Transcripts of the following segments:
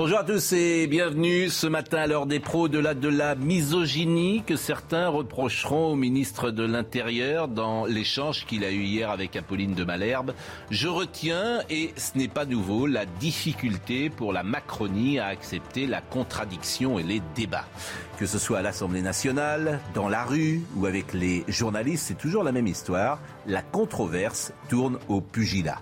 Bonjour à tous et bienvenue ce matin à l'heure des pros de la, de misogynie que certains reprocheront au ministre de l'Intérieur dans l'échange qu'il a eu hier avec Apolline de Malherbe. Je retiens, et ce n'est pas nouveau, la difficulté pour la Macronie à accepter la contradiction et les débats. Que ce soit à l'Assemblée nationale, dans la rue ou avec les journalistes, c'est toujours la même histoire. La controverse tourne au pugilat.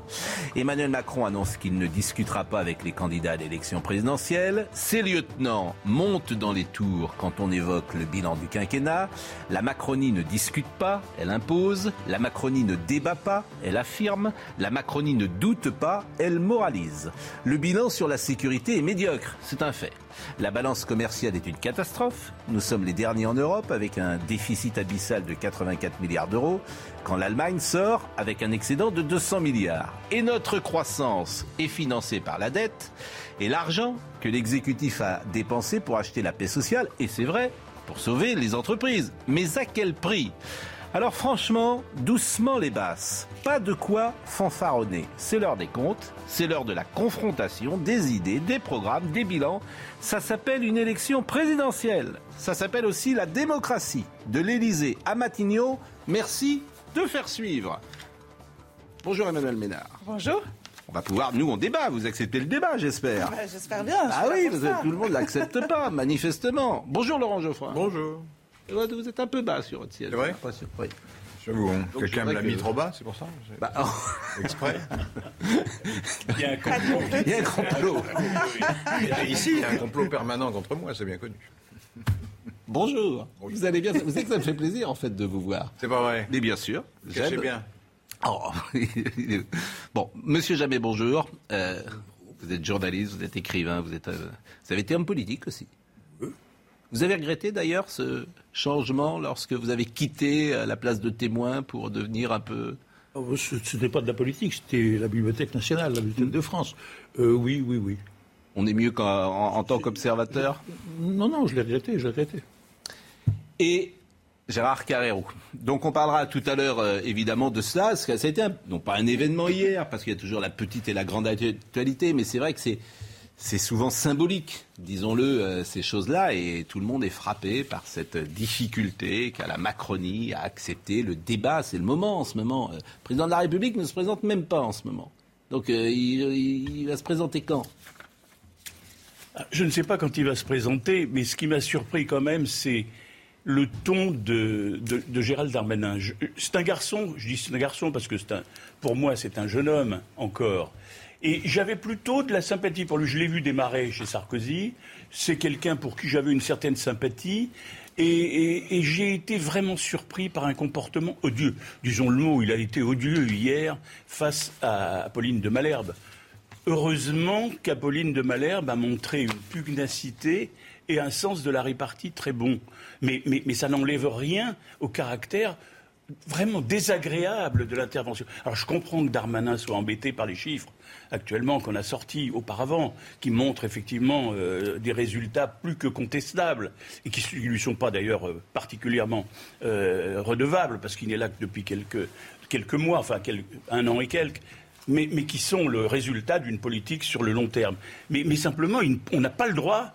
Emmanuel Macron annonce qu'il ne discutera pas avec les candidats à l'élection présidentielle. Ses lieutenants montent dans les tours quand on évoque le bilan du quinquennat. La Macronie ne discute pas, elle impose. La Macronie ne débat pas, elle affirme. La Macronie ne doute pas, elle moralise. Le bilan sur la sécurité est médiocre, c'est un fait. La balance commerciale est une catastrophe. Nous sommes les derniers en Europe avec un déficit abyssal de 84 milliards d'euros, quand l'Allemagne sort avec un excédent de 200 milliards. Et notre croissance est financée par la dette et l'argent que l'exécutif a dépensé pour acheter la paix sociale, et c'est vrai, pour sauver les entreprises. Mais à quel prix? Alors franchement, doucement les basses. Pas de quoi fanfaronner. C'est l'heure des comptes, c'est l'heure de la confrontation, des idées, des programmes, des bilans. Ça s'appelle une élection présidentielle. Ça s'appelle aussi la démocratie. De l'Élysée à Matignon, merci de faire suivre. Bonjour Emmanuel Ménard. Bonjour. On va pouvoir, nous on débat, vous acceptez le débat j'espère. Ouais, J'espère bien. je Ah oui, vous êtes- tout le monde l'accepte pas, manifestement. Bonjour Laurent Geoffroy. Bonjour. Ouais, Vous êtes un peu bas sur votre siège. C'est vrai j'ai l'impression. Oui. J'avoue, hein. Quelqu'un me l'a mis que- trop bas, c'est pour ça Bah, oh, Exprès. Il y a un complot. il y a un complot. Ici, il y a un complot permanent contre moi, c'est bien connu. Bonjour. Vous allez bien Vous savez que ça me fait plaisir en fait de vous voir. C'est pas vrai. Mais bien sûr. J'aime- bien. Oh, bon, Monsieur Jamais, bonjour. Euh, vous êtes journaliste, vous êtes écrivain, vous êtes, euh, vous avez été homme politique aussi. Vous avez regretté d'ailleurs ce changement lorsque vous avez quitté euh, la place de témoin pour devenir un peu. Oh, Ce n'était pas de la politique, c'était la Bibliothèque nationale, la Bibliothèque de France. Euh, oui, oui, oui. On est mieux qu'en en, en tant qu'observateur. Non, non, je l'ai regretté, je l'ai regretté. et Gérard Carrero. Donc on parlera tout à l'heure euh, évidemment de ça, parce que ça a été un- non pas un événement hier, parce qu'il y a toujours la petite et la grande actualité, mais c'est vrai que c'est c'est souvent symbolique, disons-le, euh, ces choses-là, et tout le monde est frappé par cette difficulté qu'a la Macronie à accepter le débat. C'est le moment en ce moment. Euh, Le président de la République ne se présente même pas en ce moment. Donc euh, il, va se présenter quand? Ah, Je ne sais pas quand il va se présenter, mais ce qui m'a surpris quand même, c'est le ton de, de, Gérald Darmanin. C'est un garçon, je dis c'est un garçon parce que pour moi c'est un jeune homme encore. Et j'avais plutôt de la sympathie pour lui. Je l'ai vu démarrer chez Sarkozy. C'est quelqu'un pour qui j'avais une certaine sympathie. Et, j'ai été vraiment surpris par un comportement odieux. Disons le mot, il a été odieux hier face à Apolline de Malherbe. Heureusement qu'Apolline de Malherbe a montré une pugnacité et un sens de la répartie très bon. Mais ça n'enlève rien au caractère vraiment désagréable de l'intervention. Alors je comprends que Darmanin soit embêté par les chiffres actuellement qu'on a sortis auparavant, qui montrent effectivement euh, des résultats plus que contestables et qui ne lui sont pas d'ailleurs euh, particulièrement euh, redevables parce qu'il n'est là que depuis quelques, quelques mois, enfin un an et quelques mais, mais qui sont le résultat d'une politique sur le long terme. Mais, simplement, on n'a pas le droit.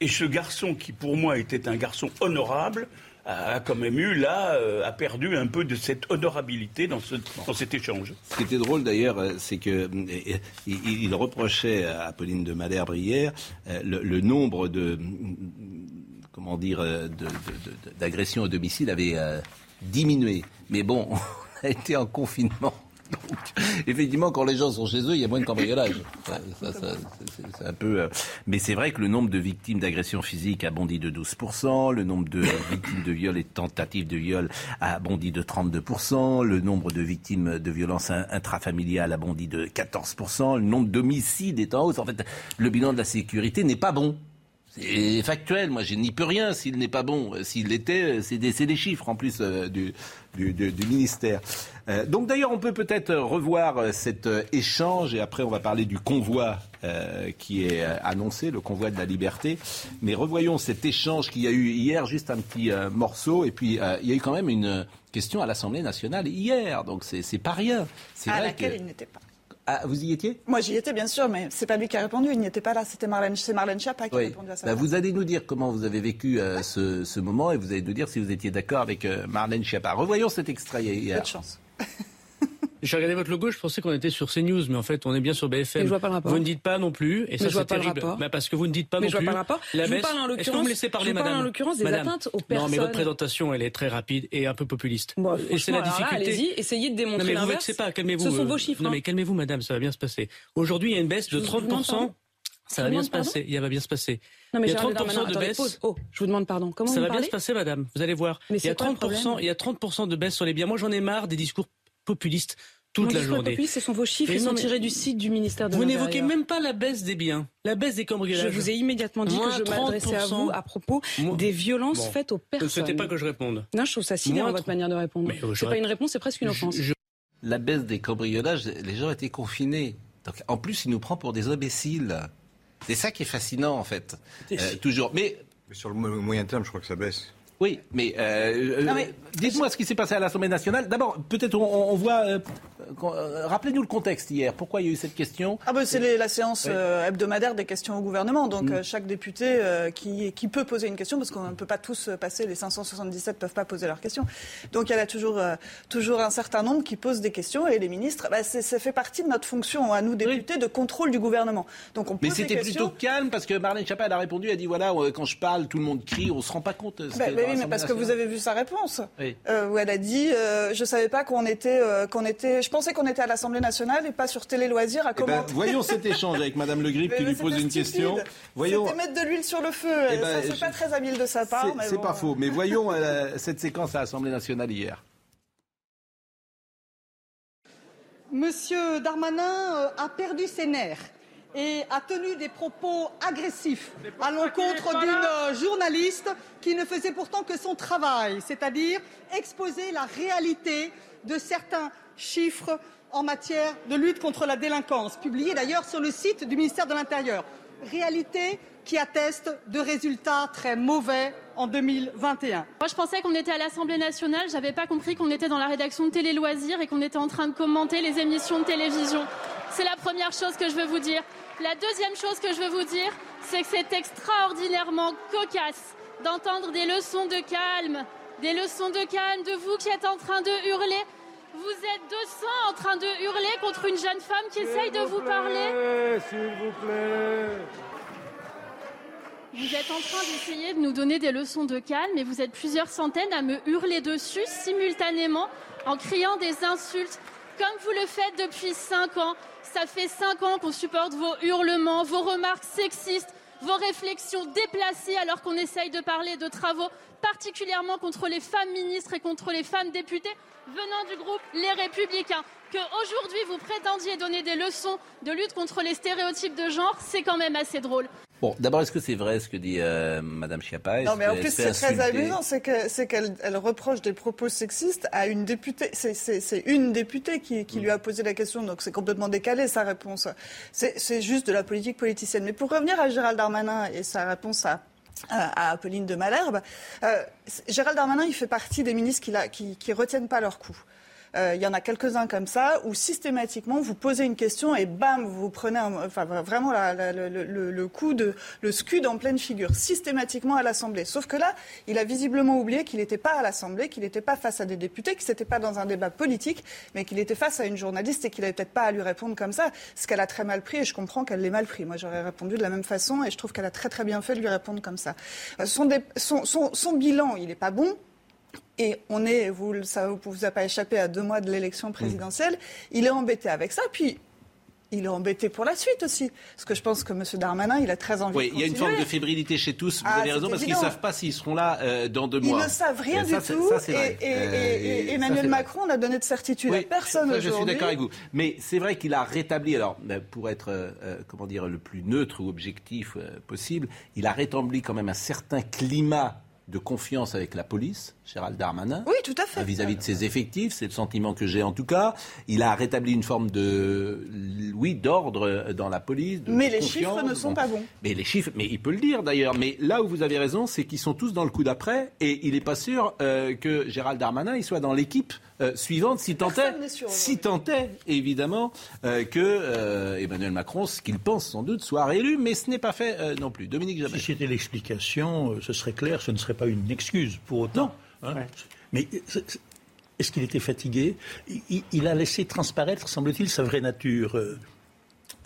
Et ce garçon, qui pour moi était un garçon honorable, a, quand même eu, là, euh, a perdu un peu de cette honorabilité dans, ce, dans cet échange. Ce qui était drôle d'ailleurs, euh, c'est que euh, il, reprochait à Apolline de Malherbe le, le nombre de comment dire d'agressions au domicile avait diminué. Mais bon, on a été en confinement. Effectivement, quand les gens sont chez eux, il y a moins de cambriolage. c'est un peu. Euh, mais c'est vrai que le nombre de victimes d'agressions physiques a bondi de 12%, le nombre de victimes de viol et de tentatives de viol a bondi de 32%, le nombre de victimes de violences intrafamiliales a bondi de 14%, le nombre d'homicides est en hausse. En fait, le bilan de la sécurité n'est pas bon. C'est factuel, moi je n'y peux rien s'il n'est pas bon. S'il l'était, c'est des, des, chiffres en plus euh, du, du, du, ministère. Euh, donc d'ailleurs, on peut peut-être revoir euh, cet euh, échange et après on va parler du convoi qui est annoncé, le convoi de la liberté. Mais revoyons cet échange qu'il y a eu hier, juste un petit morceau. Et puis il y a eu quand même une question à l'Assemblée nationale hier, donc c'est pas rien. À laquelle il n'était pas. Ah, vous y étiez? Moi, j'y étais, bien sûr, mais c'est pas lui qui a répondu. Il n'y était pas là. C'était Marlène, c'est Marlène Schiappa qui a répondu à ça. Bah, vous allez nous dire comment vous avez vécu euh, ce, ce, moment et vous allez nous dire si vous étiez d'accord avec euh, Marlène Schiappa. Revoyons cet extrait hier. De chance. J'ai regardé votre logo, je pensais qu'on était sur CNews, mais en fait, on est bien sur BFM. Mais je vois pas le rapport. Vous ne dites pas non plus, et ça c'est terrible. Bah, parce que vous ne dites pas mais non je plus. Vois pas le rapport. La je baisse. vous parle en l'occurrence. Est-ce que vous me laissez parler, je vous madame parle en l'occurrence des madame. atteintes aux personnes. Non, mais votre présentation, elle est très rapide et un peu populiste. Bon, et c'est la difficulté. Allez-y, essayez de démontrer Non, mais vous pas, calmez-vous. Ce sont euh, vos chiffres. Non, hein. mais calmez-vous, madame, ça va bien se passer. Aujourd'hui, il y a une baisse de Je vous demande 30%. pardon Ça va bien se passer. Il va bien se passer. Non, mais il y a Gérald 30% Darmanin, de baisse. Oh, je vous demande pardon. Comment Ça vous va bien se passer, madame. Vous allez voir. Mais il y a c'est quoi le 30%, problème il y a 30% de baisse sur les biens. Moi, j'en ai marre des discours populistes toute Mon la journée. populiste, ce sont vos chiffres, ils sont mais- tirés du site du ministère de Vous n'évoquez même pas la baisse des biens, la baisse des Je cambriolages. vous ai immédiatement dit Moins que je m'adressais à 30%. vous à propos des violences Bon. faites aux Vous ne personnes. souhaitez pas que je réponde. Non, je trouve ça sidérant Moins votre tr- manière de répondre. Euh, c'est je- pas une réponse, c'est presque une offense. Je- je- La baisse des cambriolages, les gens étaient confinés. Donc, en plus, il nous prend pour des imbéciles. C'est ça qui est fascinant, en fait. Euh, toujours. Mais Mais sur le mo- moyen terme, je crois que ça baisse. Oui, mais, euh, euh, mais- dites-moi ce qui s'est passé à l'Assemblée nationale. D'abord, peut-être on, on voit. euh, Rappelez-nous le contexte hier. Pourquoi il y a eu cette question Ah bah, c'est la séance Oui. hebdomadaire des questions au gouvernement. Donc Mm. chaque député qui, qui peut poser une question, parce qu'on ne peut pas tous passer, les 577 ne peuvent pas poser leurs questions. Donc il y en a toujours, toujours un certain nombre qui posent des questions et les ministres, bah, ça fait partie de notre fonction à nous députés de contrôle du gouvernement. Donc on Mais pose des c'était plutôt calme parce que Marlène Schiappa elle a répondu. Elle a dit voilà, quand je parle, tout le monde crie. On se rend pas compte. ce Bah, qu'il oui, mais parce que vous avez vu sa réponse, Oui. euh, où elle a dit euh, Je savais pas qu'on était, euh, qu'on était. Je pensais qu'on était à l'Assemblée nationale et pas sur Télé Loisirs à Eh ben, commenter. voyons cet échange avec Madame Le Grip qui lui pose une stupide. question. Voyons. C'était mettre de l'huile sur le feu. Eh ben, ça, c'est je- pas très habile de sa part. C'est bon, pas faux. Mais voyons euh, cette séquence à l'Assemblée nationale hier. Monsieur Darmanin a perdu ses nerfs et a tenu des propos agressifs à l'encontre d'une journaliste qui ne faisait pourtant que son travail, c'est-à-dire exposer la réalité de certains chiffres en matière de lutte contre la délinquance, publiés d'ailleurs sur le site du ministère de l'Intérieur. Réalité qui atteste de résultats très mauvais en 2021. Moi, je pensais qu'on était à l'Assemblée nationale. J'avais pas compris qu'on était dans la rédaction de Télé Loisirs et qu'on était en train de commenter les émissions de télévision. C'est la première chose que je veux vous dire. La deuxième chose que je veux vous dire, c'est que c'est extraordinairement cocasse d'entendre des leçons de calme, des leçons de calme de vous qui êtes en train de hurler. Vous êtes 200 en train de hurler contre une jeune femme qui essaye de vous parler. Vous êtes en train d'essayer de nous donner des leçons de calme et vous êtes plusieurs centaines à me hurler dessus simultanément en criant des insultes comme vous le faites depuis cinq ans. Ça fait cinq ans qu'on supporte vos hurlements, vos remarques sexistes, vos réflexions déplacées alors qu'on essaye de parler de travaux particulièrement contre les femmes ministres et contre les femmes députées venant du groupe Les Républicains. Que aujourd'hui vous prétendiez donner des leçons de lutte contre les stéréotypes de genre, c'est quand même assez drôle. Bon, d'abord, est-ce que c'est vrai ce que dit euh, Madame Schiappa? Non, mais en plus, c'est très amusant, c'est que- c'est qu'elle elle reproche des propos sexistes à une députée. C'est- une députée qui, qui lui a posé la question, donc c'est complètement décalé sa réponse. C'est juste de la politique politicienne. Mais pour revenir à Gérald Darmanin et sa réponse à à à Apolline de Malherbe. Euh, Gérald Darmanin, il fait partie des ministres qui, la- qui, qui retiennent pas leur coup. Euh, Il y en a quelques-uns comme ça où systématiquement vous posez une question et bam vous prenez un- enfin, vraiment le, le- le coup de le scud en pleine figure systématiquement à l'Assemblée. Sauf que là, il a visiblement oublié qu'il n'était pas à l'Assemblée, qu'il n'était pas face à des députés, que c'était pas dans un débat politique, mais qu'il était face à une journaliste et qu'il n'avait peut-être pas à lui répondre comme ça. Ce qu'elle a très mal pris et je comprends qu'elle l'ait mal pris. Moi, j'aurais répondu de la même façon et je trouve qu'elle a très très bien fait de lui répondre comme ça. Euh, Son, son, son- son bilan, il n'est pas bon. Et on est, vous, ça vous a pas échappé à deux mois de l'élection présidentielle. Il est embêté avec ça. Puis, il est embêté pour la suite aussi. Parce que je pense que M. Darmanin, il a très envie Oui, de il y a une continuer. forme de fébrilité chez tous. Vous Ah, avez raison parce qu'ils ne savent pas s'ils seront là euh, dans deux Ils mois. ne savent rien Euh, ça, du tout. ça, et, et- et- Euh, ça, Emmanuel vrai. Macron n'a donné de certitude à personne ça, je suis aujourd'hui. d'accord avec vous. Mais c'est vrai qu'il a rétabli, alors pour être, euh, comment dire, le plus neutre ou objectif possible, il a rétabli quand même un certain climat de confiance avec la police, Gérald Darmanin. Oui, tout à fait. euh, Vis-à-vis de ses effectifs, c'est le sentiment que j'ai en tout cas. Il a rétabli une forme de, oui, d'ordre euh, dans la police. de- Mais de les confiance. chiffres ne sont Bon. pas bons. Mais les chiffres, mais il peut le dire d'ailleurs. Mais là où vous avez raison, c'est qu'ils sont tous dans le coup d'après, et il n'est pas sûr euh, que Gérald Darmanin il soit dans l'équipe euh, suivante, si tant est, Personne n'est sûr si tant est, évidemment, euh, que euh, Emmanuel Macron, ce qu'il pense sans doute, soit réélu. Mais ce n'est pas fait euh, non plus. Dominique Jamais. Si c'était l'explication, ce serait clair, ce ne serait pas une excuse pour autant. hein. Mais est-ce qu'il était fatigué? Il, il- a laissé transparaître, semble-t-il, sa vraie nature. euh,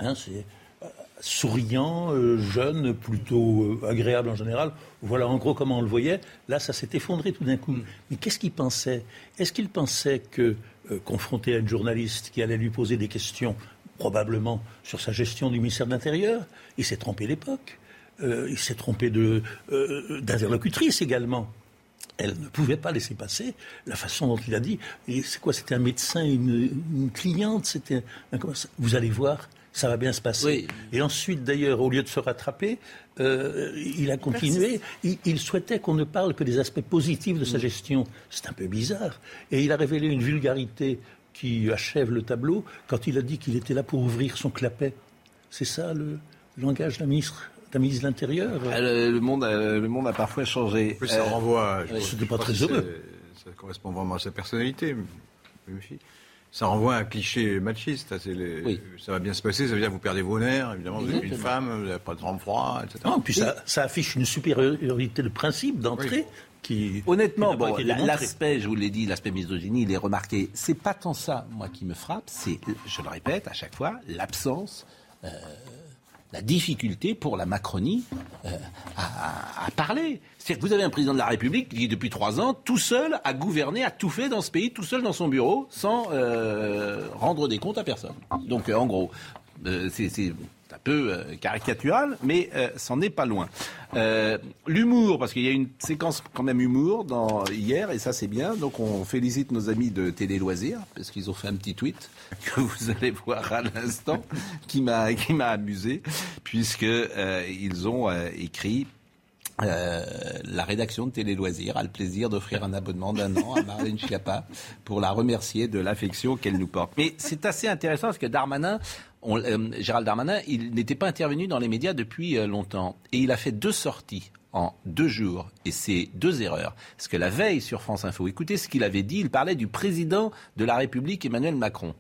hein, c'est euh, souriant, euh, jeune, plutôt euh, agréable en général. Voilà en gros comment on le voyait. Là, ça s'est effondré tout d'un coup. Mais qu'est-ce qu'il pensait? Est-ce qu'il pensait que, euh, confronté à une journaliste qui allait lui poser des questions, probablement sur sa gestion du ministère de l'Intérieur, il s'est trompé d'époque? Euh, il s'est trompé euh, d'interlocutrice également. Elle ne pouvait pas laisser passer la façon dont il a dit. C'est quoi C'était un médecin, une, une cliente. C'était Vous allez voir, ça va bien se passer. Oui. Et ensuite, d'ailleurs, au lieu de se rattraper, euh, il a continué. Il, il souhaitait qu'on ne parle que des aspects positifs de sa gestion. C'est un peu bizarre. Et il a révélé une vulgarité qui achève le tableau quand il a dit qu'il était là pour ouvrir son clapet. C'est ça le langage d'un ministre, d'un ministre de l'Intérieur Ah, Le, le monde, a, le monde a parfois changé. En plus, ça Euh, renvoie. je oui. pas je très heureux. Ça correspond vraiment à sa personnalité. Ça renvoie à un cliché machiste. ça, c'est les- Oui. Ça va bien se passer, ça veut dire que vous perdez vos nerfs, évidemment, vous êtes une femme, vous n'avez pas de sang-froid, etc. Non, puis ça, ça affiche une supériorité de principe d'entrée Oui. qui. Honnêtement, qui bon, la- l'aspect, je vous l'ai dit, l'aspect misogynie, il est remarqué. C'est pas tant ça, moi, qui me frappe, c'est, je le répète à chaque fois, l'absence, euh, la difficulté pour la Macronie euh, à, parler. C'est-à-dire que vous avez un président de la République qui, depuis trois ans, tout seul, a gouverné, a tout fait dans ce pays, tout seul dans son bureau, sans euh, rendre des comptes à personne. Donc, euh, en gros, c'est un peu euh, caricatural, mais euh, c'en est pas loin. Euh, L'humour, parce qu'il y a une séquence quand même humour dans, hier, et ça c'est bien. Donc on félicite nos amis de Télé Loisirs, parce qu'ils ont fait un petit tweet que vous allez voir à l'instant, qui m'a amusé, puisque ils ont écrit. La rédaction de Télé Loisirs a le plaisir d'offrir un abonnement d'un an à Marlène Schiappa pour la remercier de l'affection qu'elle nous porte. Mais c'est assez intéressant parce que Darmanin, euh, Gérald Darmanin, il n'était pas intervenu dans les médias depuis euh, longtemps et il a fait deux sorties en deux jours et c'est deux erreurs. Parce que la veille sur France Info, écoutez ce qu'il avait dit, il parlait du président de la République Emmanuel Macron.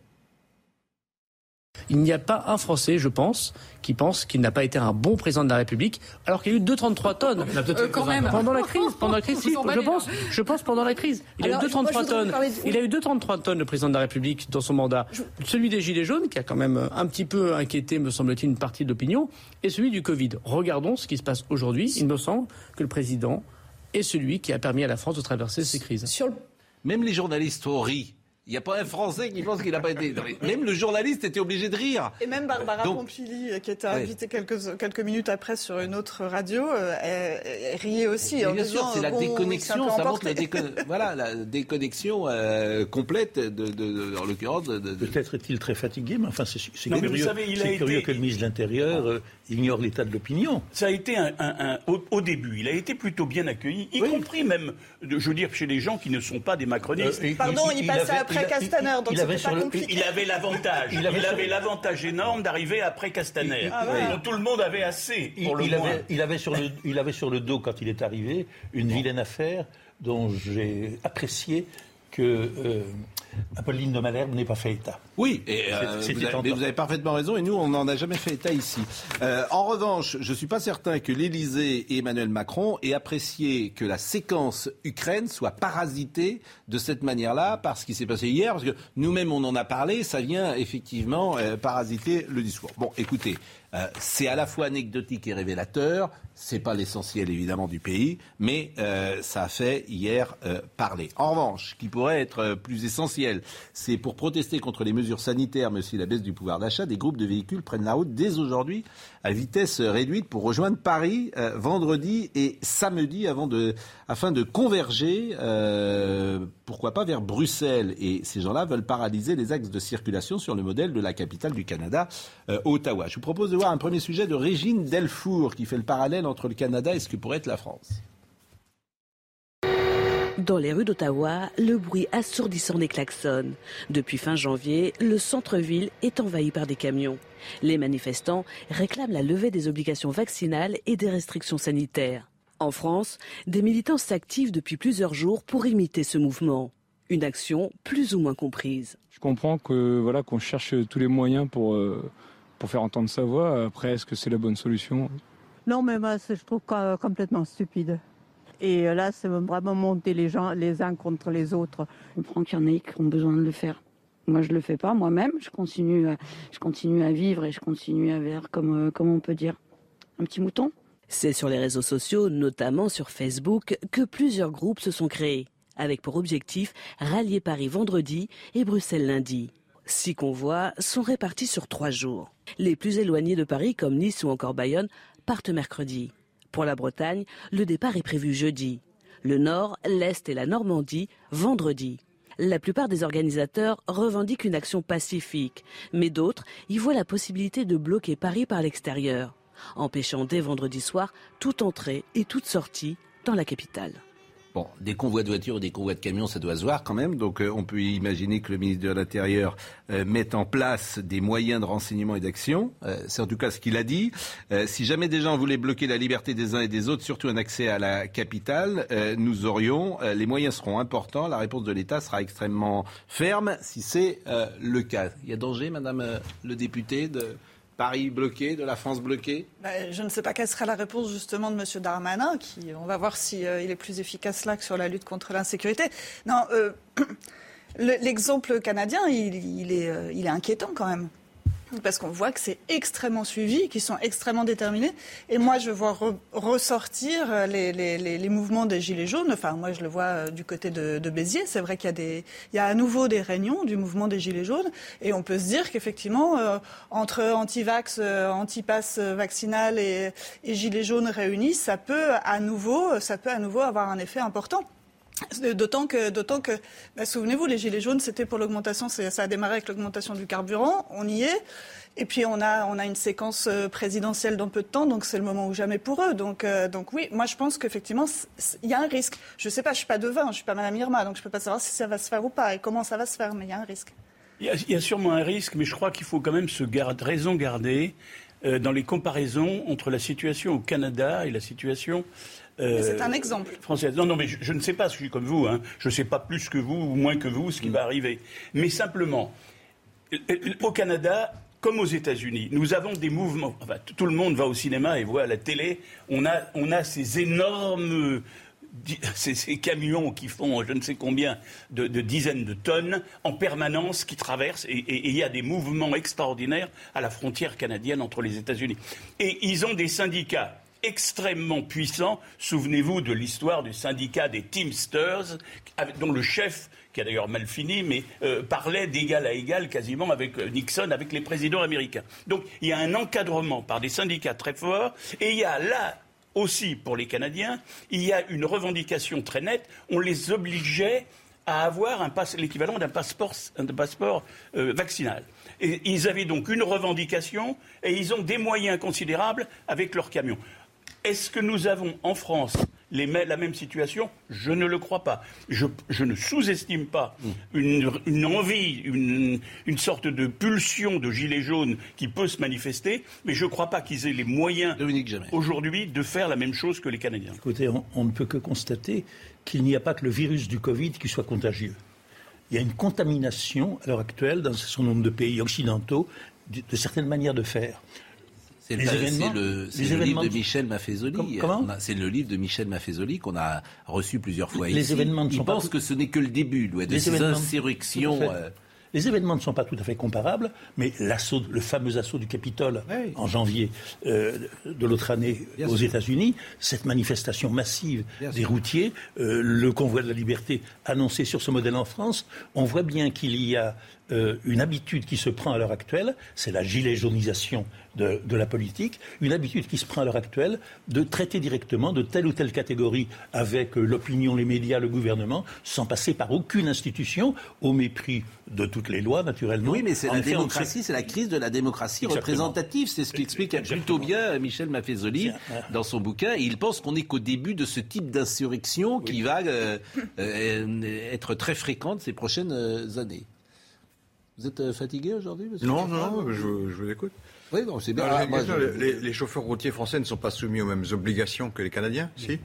Il n'y a pas un Français, je pense, qui pense qu'il n'a pas été un bon président de la République, alors qu'il y a eu 2,33 tonnes. Euh, quand même. Pendant la crise, pendant la crise, si, je pense, je pense pendant la crise. Il Alors, a eu moi, je 2,33 voudrais tonnes. de- Il a eu 2,33 tonnes, le président de la République, dans son mandat. Celui des Gilets jaunes, qui a quand même un petit peu inquiété, me semble-t-il, une partie de l'opinion, et celui du Covid. Regardons ce qui se passe aujourd'hui. Il me semble que le président est celui qui a permis à la France de traverser ces crises. Sur le Même les journalistes ont ri. Il n'y a pas un Français qui pense qu'il n'a pas été. Même le journaliste était obligé de rire. Et même Barbara Donc- Pompili, euh, qui était Ouais. invitée quelques, quelques minutes après sur une autre radio, euh, elle, elle riait aussi. en bien disant, sûr, c'est la bon, déconnexion, ça montre la, déco- voilà, la déconnexion euh, complète, de, de- de- en l'occurrence. De, de- de- Peut-être est-il très fatigué, mais enfin, c'est mais vous curieux, savez, il a c'est été- curieux que le ministre de l'Intérieur euh, ignore l'état de l'opinion. Ça a été un, un- un- au, au début, il a été plutôt bien accueilli, y compris même, je veux dire, chez les gens qui ne sont pas des macronistes. Euh, et- Pardon, il, passait avait- après il Castaner, donc avait c'était sur pas le- compliqué. Il avait l'avantage, Il avait l'avantage énorme d'arriver après Castaner, Ah dont tout le monde avait assez, pour le il moins. avait, il avait sur le, il avait sur le dos, quand il est arrivé, une vilaine affaire dont j'ai apprécié que euh, Apolline de Malherbe n'est pas fait état. Oui, et, euh, vous, avez, mais vous avez parfaitement raison, et nous, on n'en a jamais fait état ici. Euh, en revanche, je ne suis pas certain que l'Élysée et Emmanuel Macron aient apprécié que la séquence Ukraine soit parasitée de cette manière-là par ce qui s'est passé hier, parce que nous-mêmes, on en a parlé, ça vient effectivement parasiter le discours. Bon, écoutez, euh, c'est à la fois anecdotique et révélateur, c'est pas l'essentiel évidemment du pays, mais euh, ça a fait hier euh, parler. En revanche, ce qui pourrait être plus essentiel, c'est pour protester contre les mesures sanitaires, mais aussi la baisse du pouvoir d'achat, des groupes de véhicules prennent la route dès aujourd'hui à vitesse réduite pour rejoindre Paris euh, vendredi et samedi afin de converger, euh, pourquoi pas, vers Bruxelles. Et ces gens-là veulent paralyser les axes de circulation sur le modèle de la capitale du Canada, euh, Ottawa. Je vous propose de voir un premier sujet de Régine Delfour qui fait le parallèle entre le Canada et ce que pourrait être la France. Dans les rues d'Ottawa, le bruit assourdissant des klaxons. Depuis fin janvier, le centre-ville est envahi par des camions. Les manifestants réclament la levée des obligations vaccinales et des restrictions sanitaires. En France, des militants s'activent depuis plusieurs jours pour imiter ce mouvement. Une action plus ou moins comprise. Je comprends que voilà qu'on cherche tous les moyens pour, euh, pour faire entendre sa voix. Après, est-ce que c'est la bonne solution? Non, mais moi, c'est- je trouve co- complètement stupide. Et euh, là, c'est vraiment monter les gens les uns contre les autres. Je comprends qu'il y en ait qui ont besoin de le faire. Moi, je le fais pas moi-même. Je continue, à, je continue à vivre et je continue à faire comme, euh, comme on peut dire, un petit mouton. C'est sur les réseaux sociaux, notamment sur Facebook, que plusieurs groupes se sont créés, avec pour objectif rallier Paris vendredi et Bruxelles lundi. Six convois sont répartis sur trois jours. Les plus éloignés de Paris, comme Nice ou encore Bayonne, partent mercredi. Pour la Bretagne, le départ est prévu jeudi. Le Nord, l'Est et la Normandie, vendredi. La plupart des organisateurs revendiquent une action pacifique, mais d'autres y voient la possibilité de bloquer Paris par l'extérieur, empêchant dès vendredi soir toute entrée et toute sortie dans la capitale. Bon, des convois de voitures des convois de camions, ça doit se voir quand même. Donc euh, on peut imaginer que le ministre de l'Intérieur euh, mette en place des moyens de renseignement et d'action. Euh, c'est en tout cas ce qu'il a dit. Si jamais des gens voulaient bloquer la liberté des uns et des autres, surtout un accès à la capitale, nous aurions, les moyens seront importants. La réponse de l'État sera extrêmement ferme si c'est le cas. Il y a danger, Madame le député, de Paris bloqué, de la France bloquée Ben, je ne sais pas quelle sera la réponse justement de M. Darmanin, qui, on va voir si euh, est plus efficace là que sur la lutte contre l'insécurité. Non, euh, le- l'exemple canadien, euh, il est inquiétant quand même. Parce qu'on voit que c'est extrêmement suivi, qu'ils sont extrêmement déterminés. Et moi, je vois re- ressortir euh, les, les- les- les mouvements des Gilets jaunes. Enfin, moi, je le vois euh, du côté de, de Béziers. C'est vrai qu'il y, a y a à nouveau des réunions du mouvement des Gilets jaunes. Et on peut se dire qu'effectivement, euh, entre anti-vax, euh, anti-pass vaccinal et, et Gilets jaunes réunis, ça peut à nouveau, ça peut à nouveau avoir un effet important. D'autant que, d'autant que bah, souvenez-vous, les gilets jaunes, c'était pour l'augmentation, ça a démarré avec l'augmentation du carburant, on y est. Et puis on a, on a une séquence euh, présidentielle dans peu de temps, donc c'est le moment ou jamais pour eux. Donc, euh, donc oui, moi je pense qu'effectivement, il y a un risque. Je sais pas, je suis pas devin, je suis pas Madame Irma, donc je peux pas savoir si ça va se faire ou pas et comment ça va se faire, mais il y a un risque. Il y, a, sûrement un risque, mais je crois qu'il faut quand même se garde, raison garder euh, dans les comparaisons entre la situation au Canada et la situation. Euh, c'est un exemple. Française. Non, non, mais je, je ne sais pas, je suis comme vous, hein. je ne sais pas plus que vous ou moins que vous ce qui va arriver. Mais simplement, euh, euh, au Canada, comme aux États-Unis, nous avons des mouvements. Enfin, tout le monde va au cinéma et voit à la télé. On a, on a ces énormes. Ces, ces camions qui font je ne sais combien de, de dizaines de tonnes en permanence qui traversent et- et et il y a des mouvements extraordinaires à la frontière canadienne entre les États-Unis. Et ils ont des syndicats extrêmement puissants. Souvenez-vous de l'histoire du syndicat des Teamsters, dont le chef qui a d'ailleurs mal fini, mais euh, parlait d'égal à égal quasiment avec euh, Nixon, avec les présidents américains. Donc il y a un encadrement par des syndicats très forts, et il y a là aussi pour les Canadiens, il y a une revendication très nette. On les obligeait à avoir l'équivalent d'un passeport, euh, vaccinal. Ils avaient donc une revendication et ils ont des moyens considérables avec leurs camions. Est-ce que nous avons en France les la même situation? Je ne le crois pas. Je, je ne sous-estime pas une, une envie, une, une sorte de pulsion de gilet jaune qui peut se manifester, mais je ne crois pas qu'ils aient les moyens aujourd'hui de faire la même chose que les Canadiens. Écoutez, on, on ne peut que constater qu'il n'y a pas que le virus du Covid qui soit contagieux. il y a une contamination à l'heure actuelle dans un certain nombre de pays occidentaux de, de certaines manières de faire. C'est le, livre de Michel Maffezoli. C'est le livre de Michel Maffezoli qu'on a reçu plusieurs fois Les ici. événements ne Il sont pas pense tout- que ce n'est que le début ouais, de Les ces insurrections. Euh, Les événements ne sont pas tout à fait comparables, mais l'assaut, le fameux assaut du Capitole en janvier euh, de l'autre année Bien aux. États-Unis, cette manifestation massive Bien des sûr. routiers, euh, le convoi de la liberté annoncé sur ce modèle en France, on voit bien qu'il y a euh, une habitude qui se prend à l'heure actuelle, c'est la gilet jaunisation de, de la politique, une habitude qui se prend à l'heure actuelle de traiter directement de telle ou telle catégorie avec euh, l'opinion, les médias, le gouvernement, sans passer par aucune institution, au mépris de toutes les lois, naturellement. Oui, mais c'est la démocratie, c'est la crise de la démocratie Exactement. représentative. C'est ce qu'explique plutôt bien Michel Maffezoli dans son bouquin. Et il pense qu'on n'est qu'au début de ce type d'insurrection qui va euh, être très fréquente ces prochaines années. Vous êtes euh, fatigué aujourd'hui monsieur Non, non, non, je, je vous écoute. Oui, non, c'est bien. Alors, Ah, moi, je- les, les chauffeurs routiers français ne sont pas soumis aux mêmes obligations que les Canadiens, si?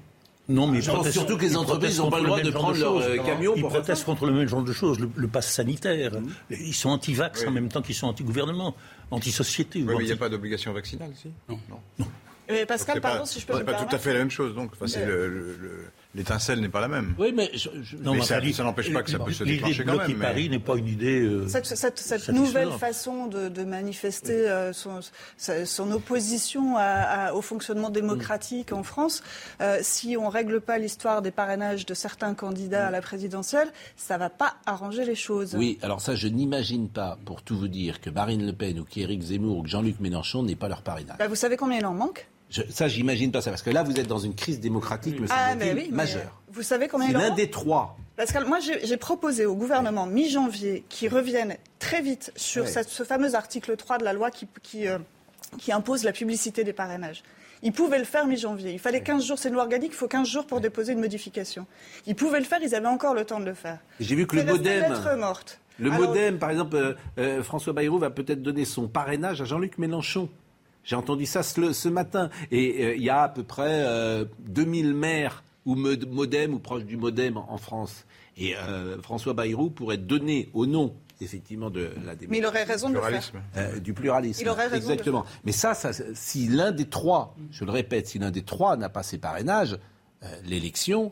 Non, mais Je pense protestent- surtout que les ils entreprises protestent n'ont pas le contre droit de prendre leur, choses. euh, camion Ils pour protestent contre le même genre de choses, le, le pass sanitaire. Ils sont anti-vax en même temps qu'ils sont anti-gouvernement, anti-société. ou Oui, mais il n'y a pas d'obligation vaccinale, si? Non. Mais Pascal, pardon, pas, si je peux c'est pas tout à fait la même chose, donc. Enfin, c'est le- le- le- L'étincelle n'est pas la même. Oui, mais, je- je- Non, mais mais ça, n'empêche pas que ça puisse se déclencher quand même. mais- Paris n'est pas une idée. euh, Cette, cette- cette satisfaisante. nouvelle façon de, de manifester euh, son, opposition à- à- au fonctionnement démocratique en France, euh, si on règle pas l'histoire des parrainages de certains candidats à la présidentielle, ça va pas arranger les choses. Oui, alors ça, je n'imagine pas, pour tout vous dire, que Marine Le Pen ou qu'Éric Zemmour ou que Jean-Luc Mélenchon n'aient pas leur parrainage. Bah, vous savez combien il en manque? Je- ça, j'imagine pas ça, parce que là, vous êtes dans une crise démocratique, me Ah, semble-t-il, oui, mais majeure. Vous savez combien C'est l'un des trois. Pascal, moi j'ai proposé au gouvernement mi-janvier qu'il revienne très vite sur cette- ce fameux article 3 de la loi qui, qui, euh, qui impose la publicité des parrainages. Ils pouvaient le faire mi-janvier. Il fallait 15 jours, c'est une loi organique, il faut 15 jours pour déposer une modification. Ils pouvaient le faire, ils avaient encore le temps de le faire. J'ai vu que le modem, morte. le Alors, modem, par exemple, euh, euh, François Bayrou va peut-être donner son parrainage à Jean-Luc Mélenchon. J'ai entendu ça ce, ce matin. Et euh, il y a à peu près euh, 2000 maires ou mod- modem ou proches du modem en, en France. Et euh, François Bayrou pourrait donner au nom, effectivement, de la démocratie. Mais il aurait raison de le faire. Euh, du pluralisme. Il aurait raison de le Exactement. Mais ça, ça, si l'un des trois, je le répète, si l'un des trois n'a pas ses parrainages, euh, l'élection,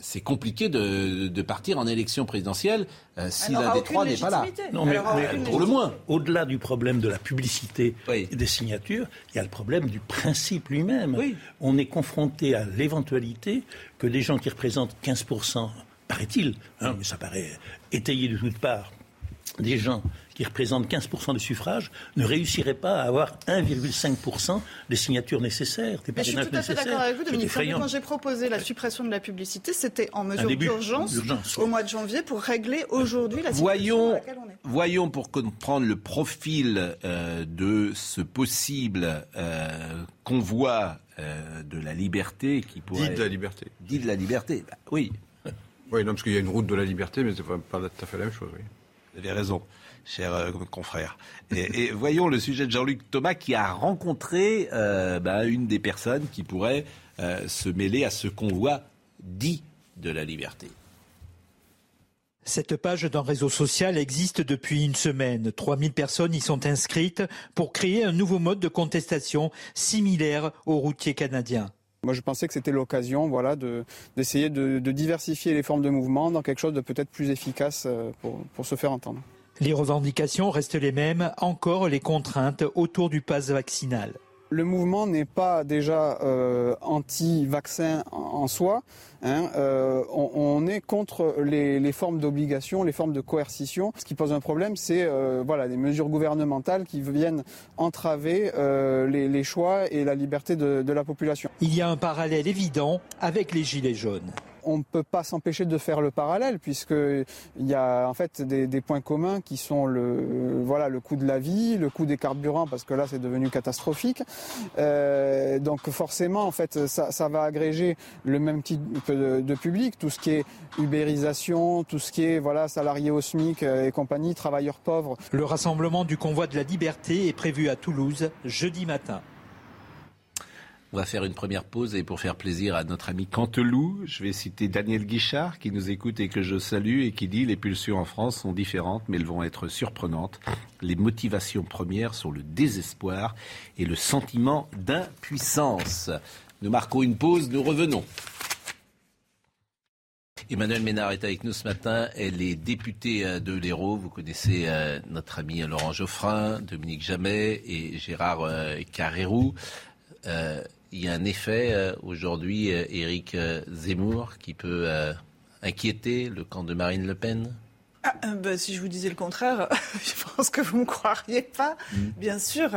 c'est compliqué de, de partir en élection présidentielle euh, si l'un des trois n'est pas là. Non, mais, pour le moins. Au-delà du problème de la publicité et des signatures, il y a le problème du principe lui-même. On est confronté à l'éventualité que des gens qui représentent 15%, paraît-il, hein, mais ça paraît étayé de toutes parts, des gens qui représentent 15% des suffrages ne réussiraient pas à avoir 1,5% des signatures nécessaires, des Mais je suis tout à fait nécessaires. d'accord avec vous, Dominique. Quand j'ai proposé la suppression de la publicité, c'était en mesure d'urgence, au mois de janvier pour régler aujourd'hui la situation Voyons, dans laquelle on est. voyons pour comprendre le profil euh, de ce possible euh, convoi euh, de la liberté qui pourrait... Dit de la liberté. Dit de la liberté, bah, oui. Oui, non, parce qu'il y a une route de la liberté, mais c'est pas, pas tout à fait la même chose, oui. Vous avez raison, cher euh, confrère. Et, et voyons le sujet de Jean-Luc Thomas qui a rencontré euh, bah, une des personnes qui pourrait euh, se mêler à ce convoi dit de la liberté. Cette page d'un réseau social existe depuis une semaine. 3000 personnes y sont inscrites pour créer un nouveau mode de contestation similaire aux routiers canadiens. Moi, je pensais que c'était l'occasion voilà, de- d'essayer de, de diversifier les formes de mouvement dans quelque chose de peut-être plus efficace euh, pour, pour se faire entendre. Les revendications restent les mêmes, encore les contraintes autour du pass vaccinal. Le mouvement n'est pas déjà euh, anti-vaccin en, soi. hein. Euh, on, on est contre les, les formes d'obligation, les formes de coercition. Ce qui pose un problème, c'est euh, voilà, les mesures gouvernementales qui viennent entraver les, les choix et la liberté de, de la population. Il y a un parallèle évident avec les Gilets jaunes. On ne peut pas s'empêcher de faire le parallèle puisqu'il y a en fait des, points communs qui sont le, coût de la vie, le coût des carburants parce que là c'est devenu catastrophique. Euh, donc forcément en fait ça, va agréger le même type de, de public, tout ce qui est ubérisation, tout ce qui est voilà, salariés au SMIC euh, et compagnie, travailleurs pauvres. Le rassemblement du convoi de la liberté est prévu à Toulouse jeudi matin. On va faire une première pause et pour faire plaisir à notre ami Canteloup, je vais citer Daniel Guichard qui nous écoute et que je salue et qui dit les pulsions en France sont différentes mais elles vont être surprenantes. Les motivations premières sont le désespoir et le sentiment d'impuissance. Nous marquons une pause, nous revenons. Emmanuel Ménard est avec nous ce matin. Elle est députée euh, de l'Hérault. Vous connaissez euh, notre ami Laurent Geoffrin, Dominique Jamet et Gérard euh, Carrérou. Il y a un effet euh, aujourd'hui, euh, Éric euh, Zemmour, qui peut inquiéter le camp de Marine Le Pen? Ah, bah, si je vous disais le contraire, je pense que vous ne me croiriez pas, bien sûr.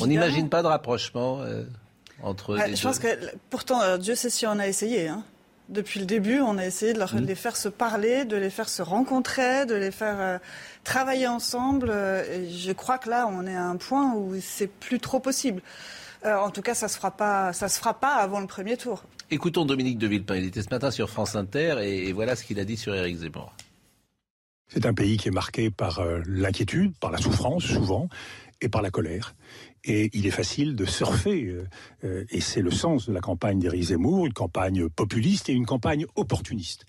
On n'imagine pas de rapprochement euh, entre Ah, les je deux. pense que pourtant, euh, Dieu sait si on a essayé. hein. Depuis le début, on a essayé de, leur- de les faire se parler, de les faire se rencontrer, de les faire euh, travailler ensemble. et je crois que là, on est à un point où c'est plus trop possible. Euh, en tout cas, ça se fera pas, ça se fera pas avant le premier tour. Écoutons Dominique de Villepin. Il était ce matin sur France Inter et, et voilà ce qu'il a dit sur Éric Zemmour. C'est un pays qui est marqué par euh, l'inquiétude, par la souffrance souvent, et par la colère. Et il est facile de surfer, euh, euh, et c'est le sens de la campagne d'Éric Zemmour, une campagne populiste et une campagne opportuniste.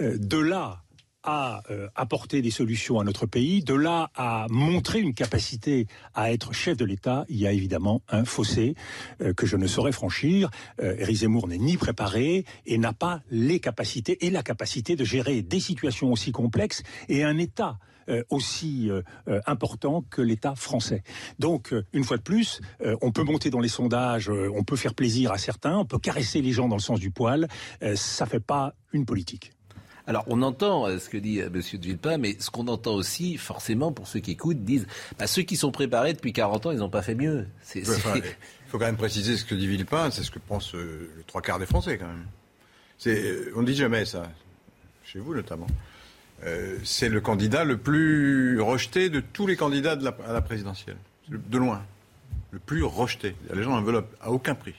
Euh, de là à euh, apporter des solutions à notre pays, de là à montrer une capacité à être chef de l'État, il y a évidemment un fossé euh, que je ne saurais franchir. Euh, Éric Zemmour n'est ni préparé et n'a pas les capacités et la capacité de gérer des situations aussi complexes et un État euh, aussi euh, euh, important que l'État français. Donc, une fois de plus, on peut monter dans les sondages, on peut faire plaisir à certains, on peut caresser les gens dans le sens du poil. Ça fait pas une politique. Alors, on entend euh, ce que dit euh, M. de Villepin, mais ce qu'on entend aussi, forcément, pour ceux qui écoutent, disent bah, ceux qui sont préparés depuis 40 ans, ils n'ont pas fait mieux. Ouais, enfin, Il faut quand même préciser ce que dit Villepin, c'est ce que pensent euh, le trois quarts des Français quand même. Euh, on ne dit jamais ça, chez vous notamment. Euh, c'est le candidat le plus rejeté de tous les candidats de la- à la présidentielle, Le- de loin. Le plus rejeté. Les gens n'enveloppent à aucun prix.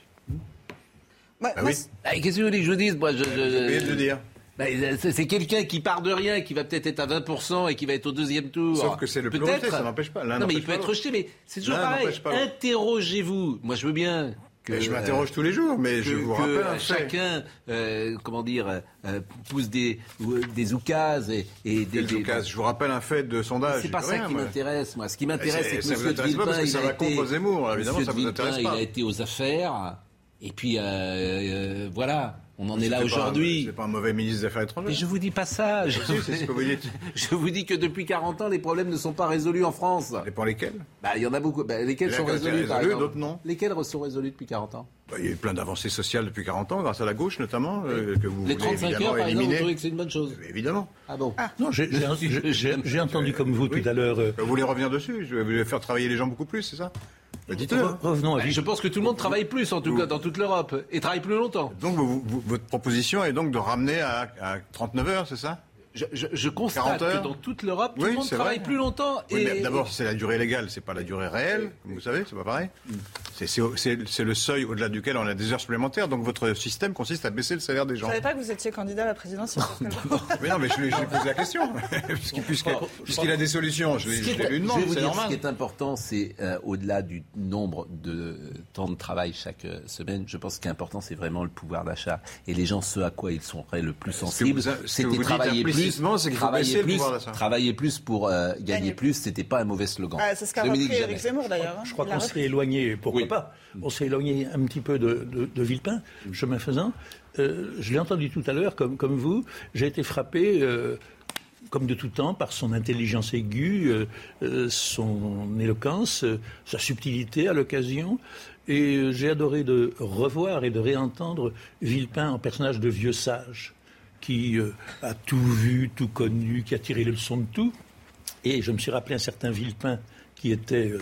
Ah oui. Ah, Qu'est-ce que vous voulez que je vous dise? Moi, je, je- J'ai oublié de le dire. Bah, c'est quelqu'un qui part de rien, qui va peut-être être à 20% et qui va être au deuxième tour. Sauf que c'est le plus Peut-être. rejeté, ça n'empêche pas. Non, mais il peut pas être rejeté, mais c'est toujours pareil. pas. Interrogez-vous. Moi, je veux bien. Que, je m'interroge tous les jours, mais je vous rappelle chacun, euh, comment dire, euh, pousse des, des oukases et, et des. Des- oukases Je vous rappelle un fait de sondage. C'est pas ça rien, qui m'intéresse, moi. Ce qui m'intéresse, C'est- que ça vous M. de intéresse pas parce Villepin, que ça va été, contre Zemmour, évidemment, Monsieur ça vous Villepin, intéresse il pas. a été aux affaires. Et puis, euh, voilà, on en est là aujourd'hui. C'est pas un mauvais ministre des Affaires étrangères. Mais je vous dis pas ça. Je, ce que vous dites. je vous dis que depuis 40 ans, les problèmes ne sont pas résolus en France. Ça dépend lesquels? Bah, il y en a beaucoup. Bah, lesquels sont résolus, par résolus, exemple d'autres non. Lesquels sont résolus depuis 40 ans? Bah, il y a eu plein d'avancées sociales depuis 40 ans, grâce à la gauche notamment, euh, que vous Les voulez 35 évidemment heures, par exemple, vous trouvez que c'est une bonne chose Évidemment. Ah bon? Non, j'ai- entendu comme vous tout à l'heure. euh, Vous voulez revenir dessus? Je vais vous faire travailler les gens beaucoup plus, c'est ça? Bah, Dites-le. re- revenons à Bah, Je pense que tout le monde travaille plus, en tout cas, dans toute l'Europe, et travaille plus longtemps. Donc vous- vous- votre proposition est donc de ramener à, à 39 heures, c'est ça? Je, je- je constate 40 heures que dans toute l'Europe, tout Oui, le monde travaille vrai. plus longtemps. Oui, et... mais d'abord, c'est la durée légale, c'est pas la durée réelle, comme vous savez, c'est pas pareil. C'est- C'est le seuil au-delà duquel on a des heures supplémentaires, donc votre système consiste à baisser le salaire des Je gens. savais pas que vous étiez candidat à la présidentielle. Mais non, mais je lui je lui pose la question. Puisqu'il a des solutions, je, je lui je demande, vais vous c'est dire, normal. Ce qui est important, c'est euh, au-delà du nombre de temps de travail chaque euh, semaine, je pense qu'il est important, c'est vraiment le pouvoir d'achat. Et les gens, ce à quoi ils seraient le plus que sensibles, c'était travailler plus, implicitement, c'est travailler plus, travailler plus pour euh, gagner Gagner. plus. C'était pas un mauvais slogan. Ah, c'est ce qu'a repris. Éric Zemmour d'ailleurs. hein. Je crois l'a qu'on s'est éloigné, pourquoi Oui. pas On s'est éloigné un petit peu de, de, de Villepin, chemin faisant. Euh, je l'ai entendu tout à l'heure, comme, comme vous. J'ai été frappé, euh, comme de tout temps, par son intelligence aiguë, euh, euh, son éloquence, euh, sa subtilité à l'occasion. Et euh, j'ai adoré de revoir et de réentendre Villepin en personnage de vieux sage, qui euh, a tout vu, tout connu, qui a tiré les leçons de tout. Et je me suis rappelé un certain Villepin qui était euh,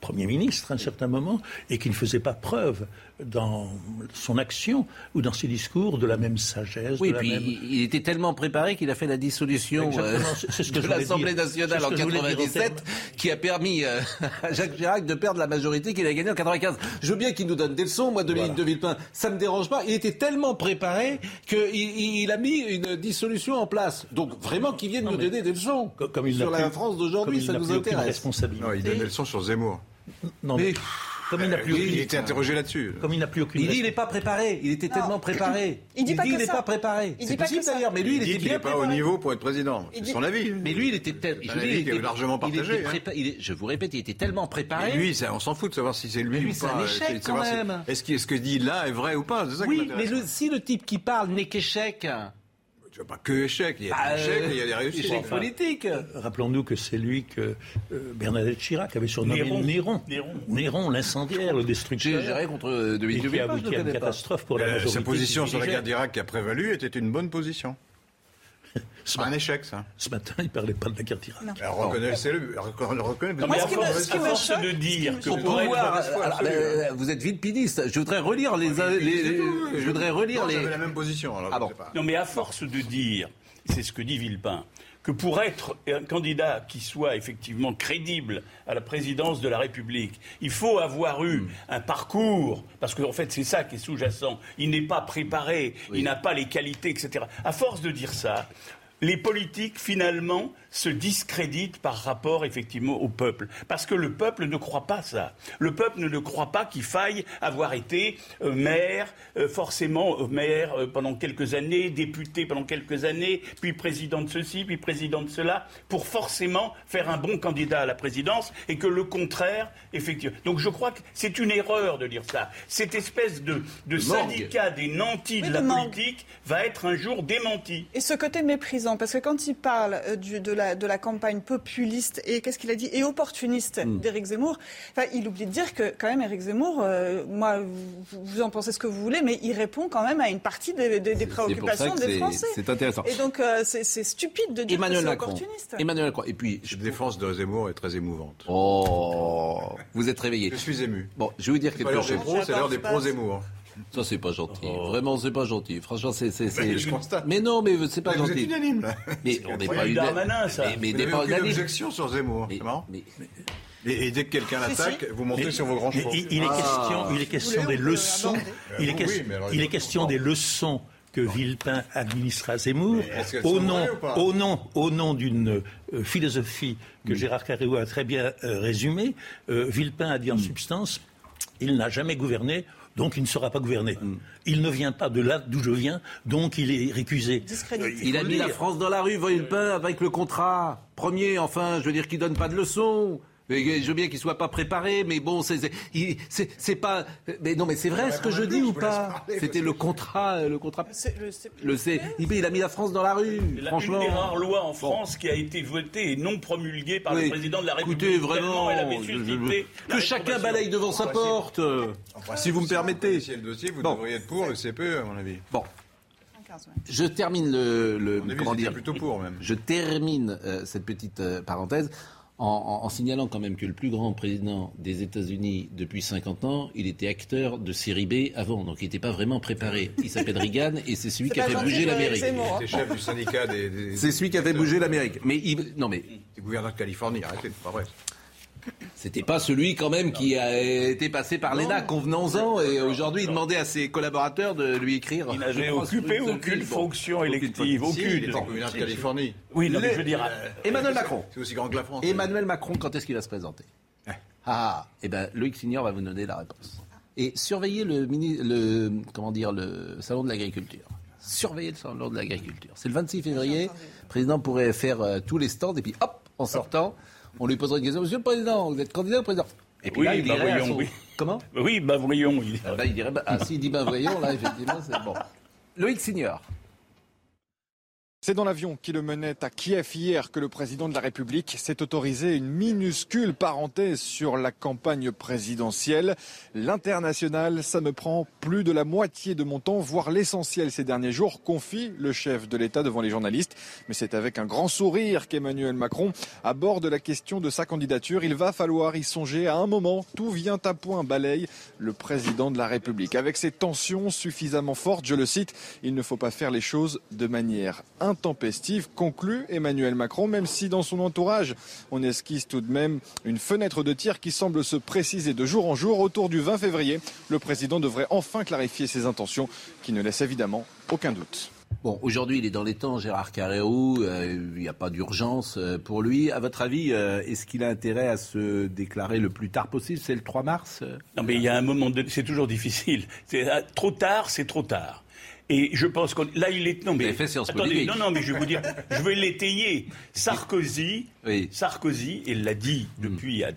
Premier ministre à un certain moment et qui ne faisait pas preuve dans son action ou dans ses discours de la même sagesse. Oui, de la puis même... il- était tellement préparé qu'il a fait la dissolution euh, ce que de l'Assemblée nationale en que je voulais dire en 97, qui a permis euh, à Jacques Chirac de perdre la majorité qu'il a gagnée en 95. Je veux bien qu'il nous donne des leçons, moi, Dominique de Villepin, ça me dérange pas. Il était tellement préparé qu'il il, a mis une dissolution en place. Donc vraiment qu'il vienne nous donner des leçons comme il sur la plus- France d'aujourd'hui, ça nous intéresse. Non, il donne des leçons sur Zemmour. Non, Mais- mais Comme il n'a plus Oui, aucune- il était interrogé là-dessus. Comme il n'a plus aucune. Il dit il n'est pas préparé. Il était tellement préparé. Il dit pas que il n'est ça. pas préparé. Il C'est dit pas possible que ça. d'ailleurs, mais lui, il, Il dit était qu'il bien n'est pas au niveau pour être président. C'est dit- son avis. Mais lui, il était tel- C'est je un veux dire, avis il qui est était- largement partagé, hein. Je vous répète, il était tellement préparé. Lui, ça, on s'en fout de savoir si c'est lui ou c'est pas. un euh. Est-ce que ce que dit là est vrai ou pas C'est ça qui Oui, mais si le type qui parle n'est qu'échec, Tu vois pas que échec. Il y a Bah, des échecs euh, et il y a des réussites. échec Enfin, politique. Rappelons-nous que c'est lui que euh, Bernadette Chirac avait surnommé Néron. Néron. Néron. Néron, l'incendiaire, le destructeur. géré contre euh, de Et qui a abouti à une catastrophe pour la euh, majorité. Sa position sur la guerre d'Irak qui a prévalu était une bonne position. Ce C'est pas un matin, échec, ça. ce matin, il parlait pas de la guerre d'Irak. Elle reconnaît, c'est le, elle reconnaît- elle reconnaît- Non, Moi, mais ce à qui me- choque- de dire que absolument. euh, vous êtes villepiniste. Je voudrais relire les, les, les- je voudrais relire Non, les. j'avais la même position. Alors, Ah. Non, mais à force de dire, c'est ce que dit Villepin, que pour être un candidat qui soit effectivement crédible à la présidence de la République, il faut avoir eu un parcours, parce qu'en fait c'est ça qui est sous-jacent. Il n'est pas préparé, il n'a pas les qualités, etc. À force de dire ça, les politiques finalement se discréditent par rapport effectivement au peuple, parce que le peuple ne croit pas ça. Le peuple ne croit pas qu'il faille avoir été euh, maire, euh, forcément euh, maire euh, pendant quelques années, député pendant quelques années, puis président de ceci, puis président de cela, pour forcément faire un bon candidat à la présidence, et que le contraire, effectivement. Donc je crois que c'est une erreur de dire ça. Cette espèce de, de syndicat des nantis de la politique va être un jour démenti. Et ce côté méprisant, parce que quand il parle euh, du- de, la, de la campagne populiste et qu'est-ce qu'il a dit et opportuniste Hmm. d'Éric Zemmour, enfin, il oublie de dire que quand même Éric Zemmour, euh, moi, vous, vous en pensez ce que vous voulez, mais il répond quand même à une partie des, des- des préoccupations des Français. c'est intéressant. Et donc euh, c'est stupide de dire Emmanuel que c'est Macron. opportuniste. Emmanuel Macron. Et puis, je... La défense de Zemmour est très émouvante. oh, vous êtes réveillé. Je suis ému. Bon, je vais vous dire quelque chose. pros, c'est l'heure des J'adore, pros-Zemmour. Ça, c'est pas gentil. Vraiment, c'est pas gentil. Franchement, c'est. c'est- c'est- Mais je constate. Mais non, mais c'est pas Vous êtes gentil. unanime, là. Mais on n'est pas unanime. Darmanin, ça. Mais, mais Vous n'est n'avez pas aucune unanime. objection sur Zemmour. Mais- C'est marrant. mais- Et, et dès que quelqu'un l'attaque, vous montez sur vos grands Mais chevaux. il, il est Ah. question, il est question Vous des leçons. Il est, mais alors, il est question des leçons que Villepin administre à Zemmour Mais au nom, au nom, au nom d'une euh, philosophie Mm. que Gérard Carreau a très bien euh, résumée. Euh, Villepin a dit Mm. en substance il n'a jamais gouverné. Donc il ne sera pas gouverné. Mm. Il ne vient pas de là d'où je viens, donc il est récusé. Discrédité. Il a mis la. France dans la rue, Villepin, avec le contrat. Premier, enfin, je veux dire qu'il donne pas de leçons. Mais Je veux bien qu'il soit pas préparé, mais bon, c'est pas. Mais non, mais c'est vrai ce que je dis ou pas? C'était le contrat, euh, le contrat. Le- c'est. Il a mis la France dans la rue. Franchement. Une des rares lois en France qui a été votée et non promulguée par le président de la République. Écoutez, vraiment, que chacun balaye devant sa porte. Si vous me permettez. Si le dossier, vous Bon. devriez être pour le CPE, à mon avis. Bon, je termine le, le- comment dire? plutôt pour, même. Je termine euh, cette petite euh, parenthèse en, en- en signalant quand même que le plus grand président des États-Unis depuis 50 ans, il était acteur de série B avant, donc il n'était pas vraiment préparé. Il s'appelle Reagan et c'est celui C'est qui a fait bouger l'Amérique. Zemmour, hein. Chef du syndicat des. des- C'est celui qui a fait bouger l'Amérique. Mais il, non mais gouverneur de Californie, arrêtez, c'est pas vrai. C'était pas celui quand même qui a été passé par l'ENA, convenons-en, et aujourd'hui il demandait à ses collaborateurs de lui écrire. Il n'avait occupé aucune fonction élective, il aucune. gouverneur de Californie. Oui, non, mais je veux dire, Emmanuel Macron. C'est aussi grand que la France. Emmanuel Macron, quand est-ce qu'il va se présenter Ah, eh ben Loïc Signor va vous donner la réponse. Et surveillez le, mini, le comment dire le salon de l'agriculture. Surveillez le salon de l'agriculture. C'est le 26 février. Le président pourrait faire euh, tous les stands et puis hop, en sortant, on lui posera une question. Monsieur le président, vous êtes candidat au président Et puis Oui, là, il bah dirait voyons, son- oui. Comment oui, bah voyons. il- Ah, bah, il dirait, bah, ah, s'il dit ben voyons, là, effectivement, c'est bon. Loïc Signor. C'est dans l'avion qui le menait à Kiev hier que le président de la République s'est autorisé une minuscule parenthèse sur la campagne présidentielle. L'international, ça me prend plus de la moitié de mon temps, voire l'essentiel ces derniers jours, confie le chef de l'État devant les journalistes. Mais c'est avec un grand sourire qu'Emmanuel Macron aborde la question de sa candidature. Il va falloir y songer à un moment. Tout vient à point, balaye le président de la République. Avec ces tensions suffisamment fortes, je le cite, il ne faut pas faire les choses de manière intempestive, conclut Emmanuel Macron, même si dans son entourage, on esquisse tout de même une fenêtre de tir qui semble se préciser de jour en jour. Autour du 20 février, le président devrait enfin clarifier ses intentions, qui ne laissent évidemment aucun doute. Bon, aujourd'hui, il est dans les temps, Gérard Carrérou. euh, il n'y a pas d'urgence euh, pour lui. À votre avis, euh, est-ce qu'il a intérêt à se déclarer le plus tard possible? C'est le 3 mars? Euh Non, mais il y a un moment donné, c'est toujours difficile. C'est trop tard, c'est trop tard. Et je pense qu'on là il est non mais fait attendez non non mais je vais vous dire je vais l'étayer. Sarkozy Sarkozy il l'a dit depuis euh,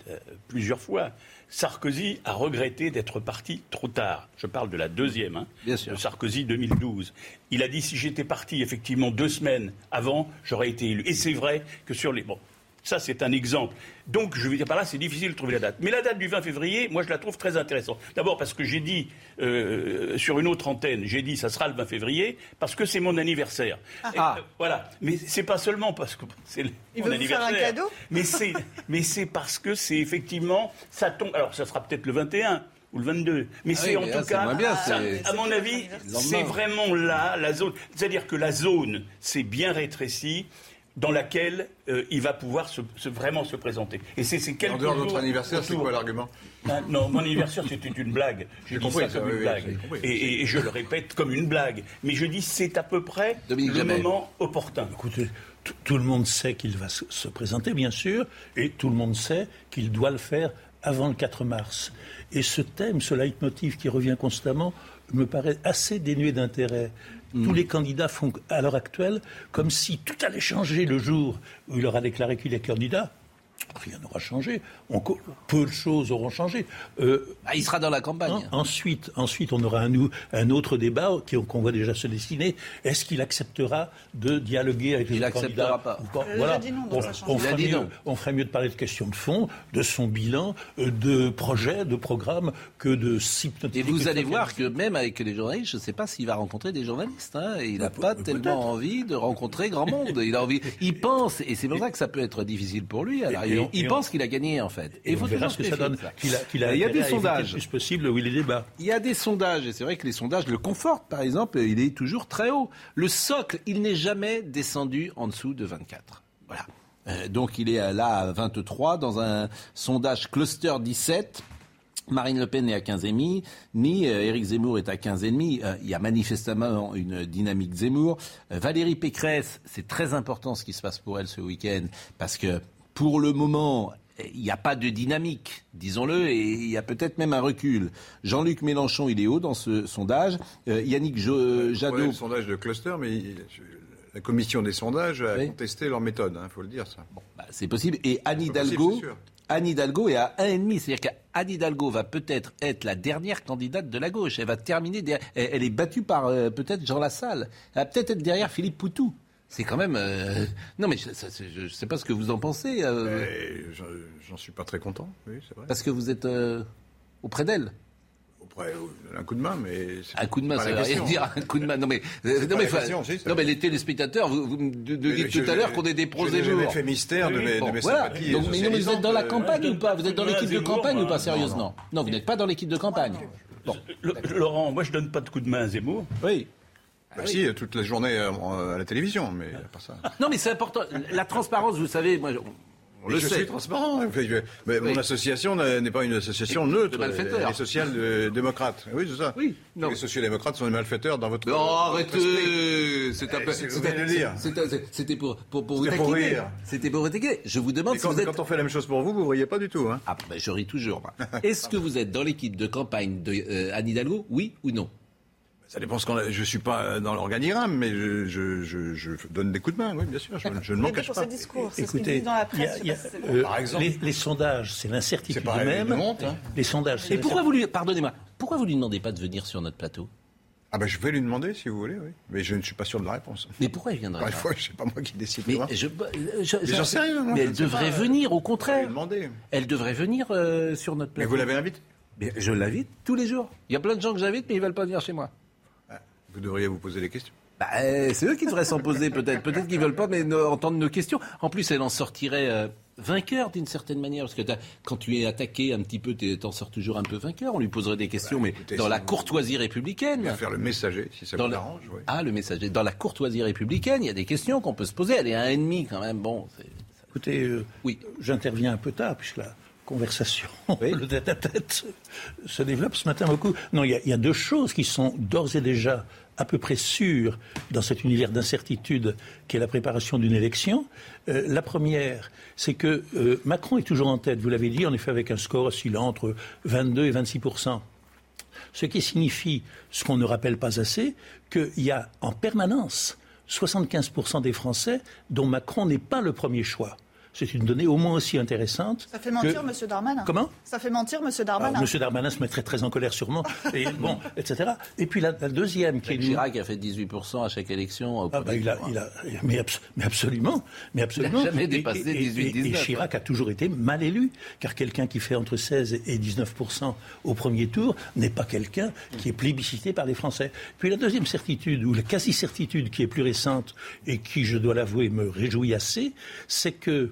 plusieurs fois Sarkozy a regretté d'être parti trop tard. Je parle de la deuxième hein, de Sarkozy 2012 il a dit si j'étais parti effectivement deux semaines avant j'aurais été élu. Et c'est vrai que sur les bon ça, c'est un exemple. Donc, je veux dire par là, c'est difficile de trouver la date. Mais la date du 20 février, moi, je la trouve très intéressante. D'abord parce que j'ai dit, euh, sur une autre antenne, j'ai dit, ça sera le 20 février, parce que c'est mon anniversaire. Et, euh, voilà. Mais c'est pas seulement parce que c'est mon veut vous faire un anniversaire. cadeau? Mais c'est, mais c'est parce que c'est effectivement, ça tombe. Alors, ça sera peut-être le 21 ou le 22. Mais Ah c'est oui, en mais tout cas, bien, ça- c'est- à mon avis, c'est vraiment là la zone. C'est-à-dire que la zone s'est bien rétrécie dans laquelle euh, il va pouvoir se, se- vraiment se présenter. Et c'est ces quelques En dehors de votre jours anniversaire, c'est quoi l'argument? Ah, Non, mon anniversaire, c'était une blague. J'ai J'ai dit compris, ça comme oui, une oui, blague. Et, et- et je le répète comme une blague. Mais je dis c'est à peu près Dominique le moment opportun. Écoutez, tout- tout le monde sait qu'il va se, se présenter, bien sûr, et tout le monde sait qu'il doit le faire avant le 4 mars. Et ce thème, ce leitmotiv qui revient constamment, me paraît assez dénué d'intérêt. Tous les candidats font à l'heure actuelle comme si tout allait changer le jour où il aura déclaré qu'il est candidat. Rien n'aura changé. On peu de choses auront changé. Euh, Ah, il sera dans la campagne. en- ensuite, ensuite, on aura un, autre débat qui- qu'on voit déjà se dessiner. Est-ce qu'il acceptera de dialoguer avec les Il autres acceptera candidats pas. ou pas Voilà. non, donc on, on fera dit mieux, non. on ferait mieux de parler de questions de fond, de son bilan, euh, de projets, de programmes, que de Et vous allez voir que même avec les journalistes, je ne sais pas s'il va rencontrer des journalistes. hein. Il n'a pas tellement envie de rencontrer grand monde. Il a envie, il pense, et c'est pour ça que ça peut être difficile pour lui. Et- et on- il et pense qu'il a gagné en fait. Et il on faut verra toujours ce que ça donne. Qu'il a, qu'il a il y a des sondages. le plus possible, oui, les débats. Il y a des sondages, et c'est vrai que les sondages le confortent. Par exemple, il est toujours très haut. Le socle, il n'est jamais descendu en dessous de 24. Voilà. Euh, donc il est là à 23 dans un sondage cluster 17. Marine Le Pen est à 15,5, ni euh, Éric Zemmour est à 15,5. Euh, il y a manifestement une dynamique Zemmour. Valérie Pécresse, c'est très important ce qui se passe pour elle ce week-end, parce que pour le moment, il n'y a pas de dynamique, disons-le, et il y a peut-être même un recul. Jean-Luc Mélenchon, il est haut dans ce sondage. Euh, Yannick Jo- Ouais, Jadot, le sondage de cluster, mais il- la commission des sondages a Oui. contesté leur méthode, il faut le dire ça. bah, c'est possible. Et Anne possible, Hidalgo. Anne Hidalgo est à 1,5. C'est-à-dire qu'Anne Hidalgo va peut-être être la dernière candidate de la gauche. Elle va terminer. derrière- elle est battue par euh, peut-être Jean Lassalle. Elle va peut-être être derrière Philippe Poutou. C'est quand même. euh, Non, mais je ne sais pas ce que vous en pensez. euh, j'en- suis pas très content, oui, c'est vrai. Parce que vous êtes euh, auprès d'elle. Auprès, un coup de main, mais c'est Un coup de main, pas ça la veut rien question. dire. Un coup de main. Non mais, non, pas mais, la fa- question, si, ça non, mais les téléspectateurs, vous, vous me dites tout à l'heure qu'on est des pros et jours. fait mystère de mes- de mes voilà. sympathies Donc, mais non, mais vous êtes dans la campagne ou pas? Vous êtes dans l'équipe de campagne ou pas sérieusement Non, vous n'êtes pas dans l'équipe de campagne. Bon, Le- Laurent, moi je donne pas de coup de main à Zemmour. oui. Bah si, toute la journée euh, à la télévision, mais pas ça. Non, mais c'est important. La transparence, vous savez, moi, le je suis transparent. hein. Mais Oui. mon association n'est pas une association neutre. Elle est social-démocrate. Oui, c'est ça. Oui, non. Les sociaux-démocrates sont des malfaiteurs dans votre. Non, arrêtez C'est un peu. c'était- pour, pour, pour vous C'était pour taquiner. rire. C'était pour vous taquiner. Je vous demande Et si quand, vous êtes. quand on fait la même chose pour vous, vous ne riez pas du tout. Hein. Ah, ben, je ris toujours. Est-ce que vous êtes dans l'équipe de campagne de euh, Anne Hidalgo? Oui ou non? Ça dépend ce qu'on a. Je suis pas dans l'organigramme, mais je, je, je, je donne des coups de main, oui, bien sûr. Je, je ne m'en Mais cache pour pas. discours, ce Écoutez, dit dans la y a- presse. y a- c'est euh. Par exemple. les, les sondages, c'est l'incertitude C'est pas même. une honte, hein. Les sondages, c'est Et pourquoi vous lui. Pardonnez-moi. Pourquoi vous lui demandez pas de venir sur notre plateau? Ah ben je vais lui demander si vous voulez, oui. Mais je ne suis pas sûr de la réponse. Mais pourquoi il viendrait Encore une pas fois, je sais pas moi qui décide. Mais je, je- Mais j'en sais rien, moi, Mais elle ne devrait pas. venir, au contraire. demander. Elle devrait venir euh, sur notre Mais plateau. vous l'avez invité Mais je l'invite tous les jours. Il y a plein de gens que j'invite, mais ils veulent pas venir chez moi. Vous devriez vous poser des questions. Bah, euh, c'est eux qui devraient s'en poser peut-être. Peut-être qu'ils veulent pas mais, entendre nos questions. En plus, elle en sortirait euh, vainqueur d'une certaine manière. Parce que quand tu es attaqué un petit peu, t'es- t'en sors toujours un peu vainqueur. On lui poserait des questions, mais Bah, écoutez, dans si la vous- courtoisie républicaine. Bien faire le messager, si ça Dans vous arrange. oui. Ah, le messager. Dans la courtoisie républicaine, il y a des questions qu'on peut se poser. Elle est à un ennemi quand même. Bon, c'est- Écoutez, euh, Oui. j'interviens un peu tard, puisque là, conversation, le tête-à-tête se développe ce matin beaucoup. Non, il y, il y a deux choses qui sont d'ores et déjà à peu près sûres dans cet univers d'incertitude qui est la préparation d'une élection. Euh, la première, c'est que euh, Macron est toujours en tête, vous l'avez dit, en effet avec un score oscillant entre 22 et 26% ce qui signifie, ce qu'on ne rappelle pas assez, qu'il y a en permanence 75% des Français dont Macron n'est pas le premier choix c'est une donnée au moins aussi intéressante. Ça fait mentir, M. Darmanin. Comment? Ça fait mentir, M. Darmanin. M. Darmanin se mettrait très en colère, sûrement. Et, bon, etc. Et puis la, deuxième qui est. Chirac a fait 18% à chaque élection. Ah, bah, il a, il a, mais, mais, absolument. Mais absolument. Il n'a jamais dépassé 18 Et, Chirac a toujours été mal élu, car quelqu'un qui fait entre 16 et 19% au premier tour n'est pas quelqu'un qui est plébiscité par les Français. Puis la deuxième certitude, ou la quasi-certitude qui est plus récente et qui, je dois l'avouer, me réjouit assez, c'est que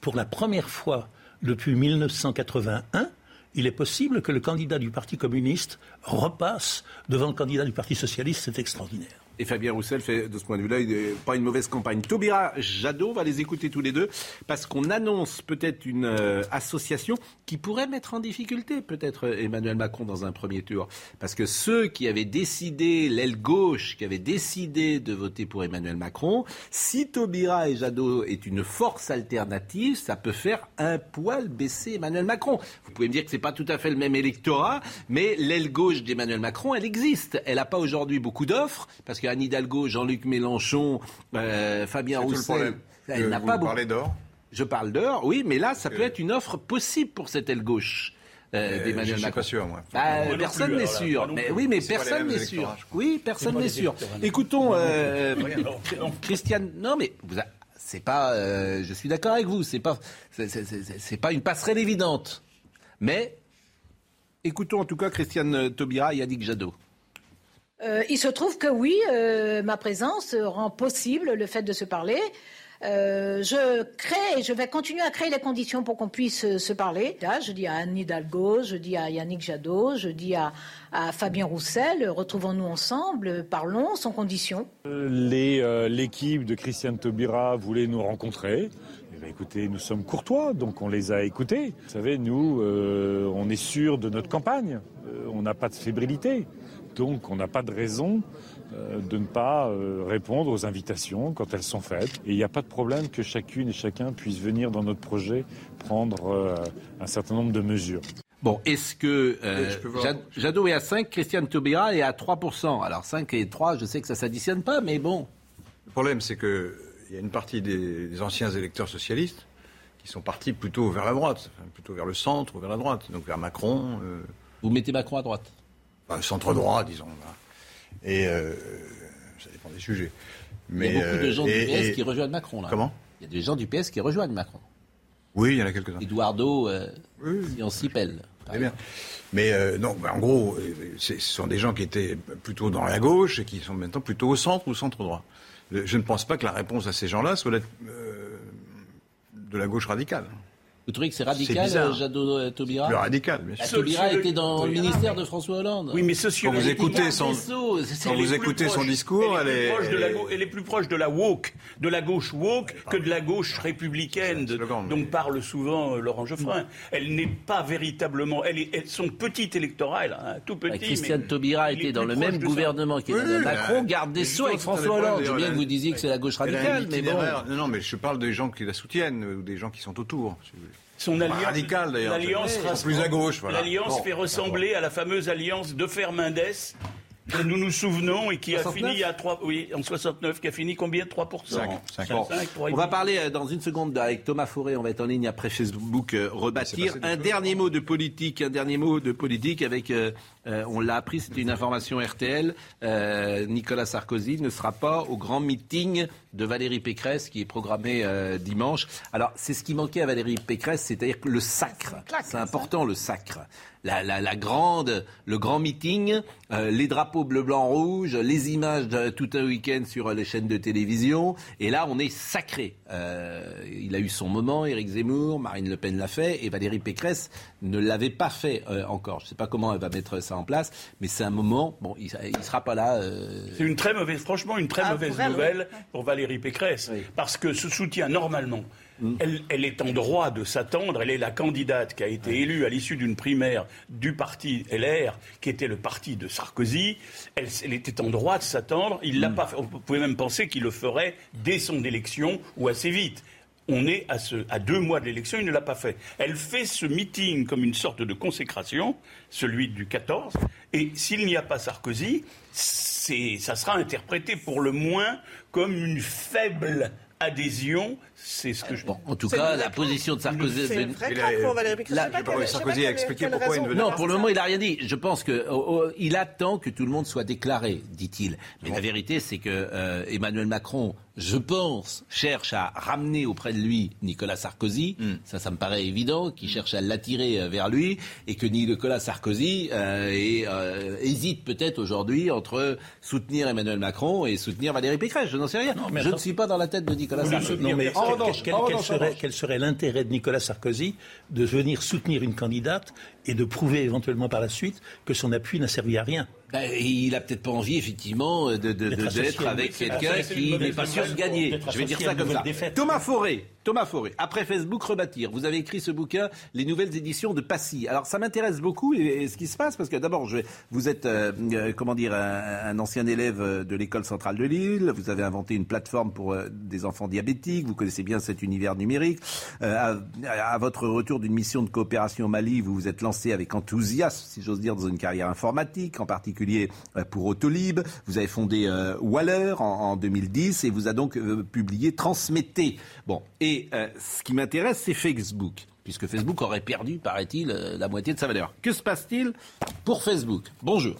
pour la première fois depuis 1981, il est possible que le candidat du Parti communiste repasse devant le candidat du Parti socialiste. C'est extraordinaire. Et Fabien Roussel fait de ce point de vue-là pas une mauvaise campagne. Taubira Jadot, va les écouter tous les deux, parce qu'on annonce peut-être une euh, association qui pourrait mettre en difficulté peut-être Emmanuel Macron dans un premier tour. Parce que ceux qui avaient décidé, l'aile gauche, qui avaient décidé de voter pour Emmanuel Macron, si Taubira et Jadot est une force alternative, ça peut faire un poil baisser Emmanuel Macron. Vous pouvez me dire que c'est pas tout à fait le même électorat, mais l'aile gauche d'Emmanuel Macron, elle existe. Elle n'a pas aujourd'hui beaucoup d'offres, parce Anne Hidalgo, Jean-Luc Mélenchon, euh, Fabien Roussel, elle n'a pas beaucoup. d'or Je parle d'or, oui, mais là, ça peut être une offre possible pour cette aile gauche. Euh, d'Emmanuel Macron. pas sûr, moi. Bah, personne n'est sûr. Mais, oui, mais personne n'est sûr. Oui, personne n'est sûr. Écoutons, euh, Christiane. Non, mais vous c'est pas. Euh, je suis d'accord avec vous. C'est pas. C'est pas une passerelle évidente. Mais écoutons en tout cas Christiane Taubira et Yannick Jadot. Euh, il se trouve que oui, euh, ma présence rend possible le fait de se parler. Euh, je crée et je vais continuer à créer les conditions pour qu'on puisse se parler. Je dis à Anne Hidalgo, je dis à Yannick Jadot, je dis à, Fabien Roussel, retrouvons-nous ensemble, parlons sans condition. L'équipe de Christiane Taubira voulait nous rencontrer. Eh écoutez, nous sommes courtois, donc on les a écoutés. Vous savez, nous, on est sûr de notre campagne. on n'a pas de fébrilité. Donc on n'a pas de raison euh, de ne pas euh, répondre aux invitations quand elles sont faites. Et il n'y a pas de problème que chacune et chacun puisse venir dans notre projet prendre euh, un certain nombre de mesures. Bon, est-ce que Jadot est à 5, Christiane Taubira est à 3%. Alors 5 et 3, je sais que ça ne s'additionne pas, mais bon. Le problème, c'est qu'il y a une partie des, anciens électeurs socialistes qui sont partis plutôt vers la droite, plutôt vers le centre ou vers la droite, donc vers Macron. Vous mettez Macron à droite centre droit, disons. Et euh, ça dépend des sujets. Mais, il y a beaucoup de gens du PS qui rejoignent Macron. Là. Comment? Il y a des gens du PS qui rejoignent Macron. Oui, il y en a quelques-uns. Eduardo, euh, pèle. Très bien. Mais euh, non, en gros, ce sont des gens qui étaient plutôt dans la gauche et qui sont maintenant plutôt au centre ou centre droit. Je ne pense pas que la réponse à ces gens-là soit de la gauche radicale. Vous trouvez que c'est radical, euh, Jadot euh, Taubira Plus radical, bien sûr. Taubira était dans le ministère de François Hollande. Oui, mais Quand vous écoutez son, quand vous écoutez son discours, elle est, elle, est, plus proche de la woke, de la gauche woke, que de la gauche républicaine, dont parle souvent euh, Laurent Geoffrin. Elle n'est pas véritablement, elle est, son petit électorat, elle a un tout petit. Christiane Taubira était dans le même gouvernement qu'Emmanuel Macron, garde des Sceaux avec François Hollande. Je bien que vous disiez que c'est la gauche radicale, mais bon. Non, non, mais je parle des gens qui la soutiennent, ou des gens qui sont autour. Son alliance, radical d'ailleurs. L'alliance plus à gauche. Voilà. L'alliance fait ressembler à la fameuse alliance de Fernandez que nous nous souvenons et qui a fini à 3, oui, en 69, qui a fini combien? 3% 5, 5, 5 On va parler euh, dans une seconde avec Thomas Forêt, on va être en ligne après Facebook euh, rebâtir. Un dernier mot de politique, un dernier mot de politique avec, euh, on l'a appris, c'était une information RTL, Nicolas Sarkozy ne sera pas au grand meeting de Valérie Pécresse qui est programmé dimanche. Alors c'est ce qui manquait à Valérie Pécresse, c'est-à-dire le sacre. C'est important le sacre. La, grande, le grand meeting, euh, les drapeaux bleu, blanc, rouge, les images de, tout un week-end sur les chaînes de télévision. Et là, on est sacré. Euh, il a eu son moment, Éric Zemmour, Marine Le Pen l'a fait, et Valérie Pécresse ne l'avait pas fait euh, encore. Je ne sais pas comment elle va mettre ça en place, mais c'est un moment. Bon, il ne sera pas là. C'est une très mauvaise, franchement, une très ah, mauvaise nouvelle pour Valérie Pécresse, parce que ce soutien normalement Elle, elle est en droit de s'attendre. Elle est la candidate qui a été élue à l'issue d'une primaire du parti LR, qui était le parti de Sarkozy. Elle, elle était en droit de s'attendre. Il l'a pas fait. On pouvait même penser qu'il le ferait dès son élection ou assez vite. On est à, ce- à deux mois de l'élection, il ne l'a pas fait. Elle fait ce meeting comme une sorte de consécration, celui du 14, et s'il n'y a pas Sarkozy, ça sera interprété pour le moins comme une faible adhésion. C'est ce que je. En tout cas, la position de Sarkozy. C'est une vraie craque pour Valérie Pécresse. Je sais pas quelle- je sais pas quelle- quelle raison- Non, pour le moment, il n'a rien dit. Je pense que oh, oh, il attend que tout le monde soit déclaré, dit-il. Mais la vérité, c'est que euh, Emmanuel Macron, je pense, cherche à ramener auprès de lui Nicolas Sarkozy. Ça, ça me paraît évident, qu'il cherche à l'attirer euh, vers lui et que Nicolas Sarkozy euh, euh, hésite peut-être aujourd'hui entre soutenir Emmanuel Macron et soutenir Valérie Pécresse. Je n'en sais rien. mais je ne suis pas dans la tête de Nicolas Non, Sarkozy. mais quel- serait, revanche. quel serait l'intérêt de Nicolas Sarkozy de venir soutenir une candidate et de prouver éventuellement par la suite que son appui n'a servi à rien? Ben, il a peut-être pas envie, effectivement, de- de- de- D'être avec quelqu'un qui n'est pas sûr de gagner. Je vais dire ça comme ça. défaite. Thomas Forêt, Thomas Forêt, après Facebook Rebâtir, vous avez écrit ce bouquin, Les nouvelles éditions de Passy. Alors ça m'intéresse beaucoup et, ce qui se passe, parce que d'abord, vous êtes, euh, euh, comment dire, un, ancien élève euh, de l'école centrale de Lille, vous avez inventé une plateforme pour des enfants diabétiques, vous connaissez bien cet univers numérique. À, votre retour d'une mission de coopération au Mali, vous vous êtes lancé avec enthousiasme, si j'ose dire, dans une carrière informatique, en particulier pour Autolib. Vous avez fondé Waller en, en 2010 et vous avez donc publié Transmettez. Bon, et euh, ce qui m'intéresse, c'est Facebook, puisque Facebook aurait perdu, paraît-il, euh, la moitié de sa valeur. Que se passe-t-il pour Facebook? Bonjour.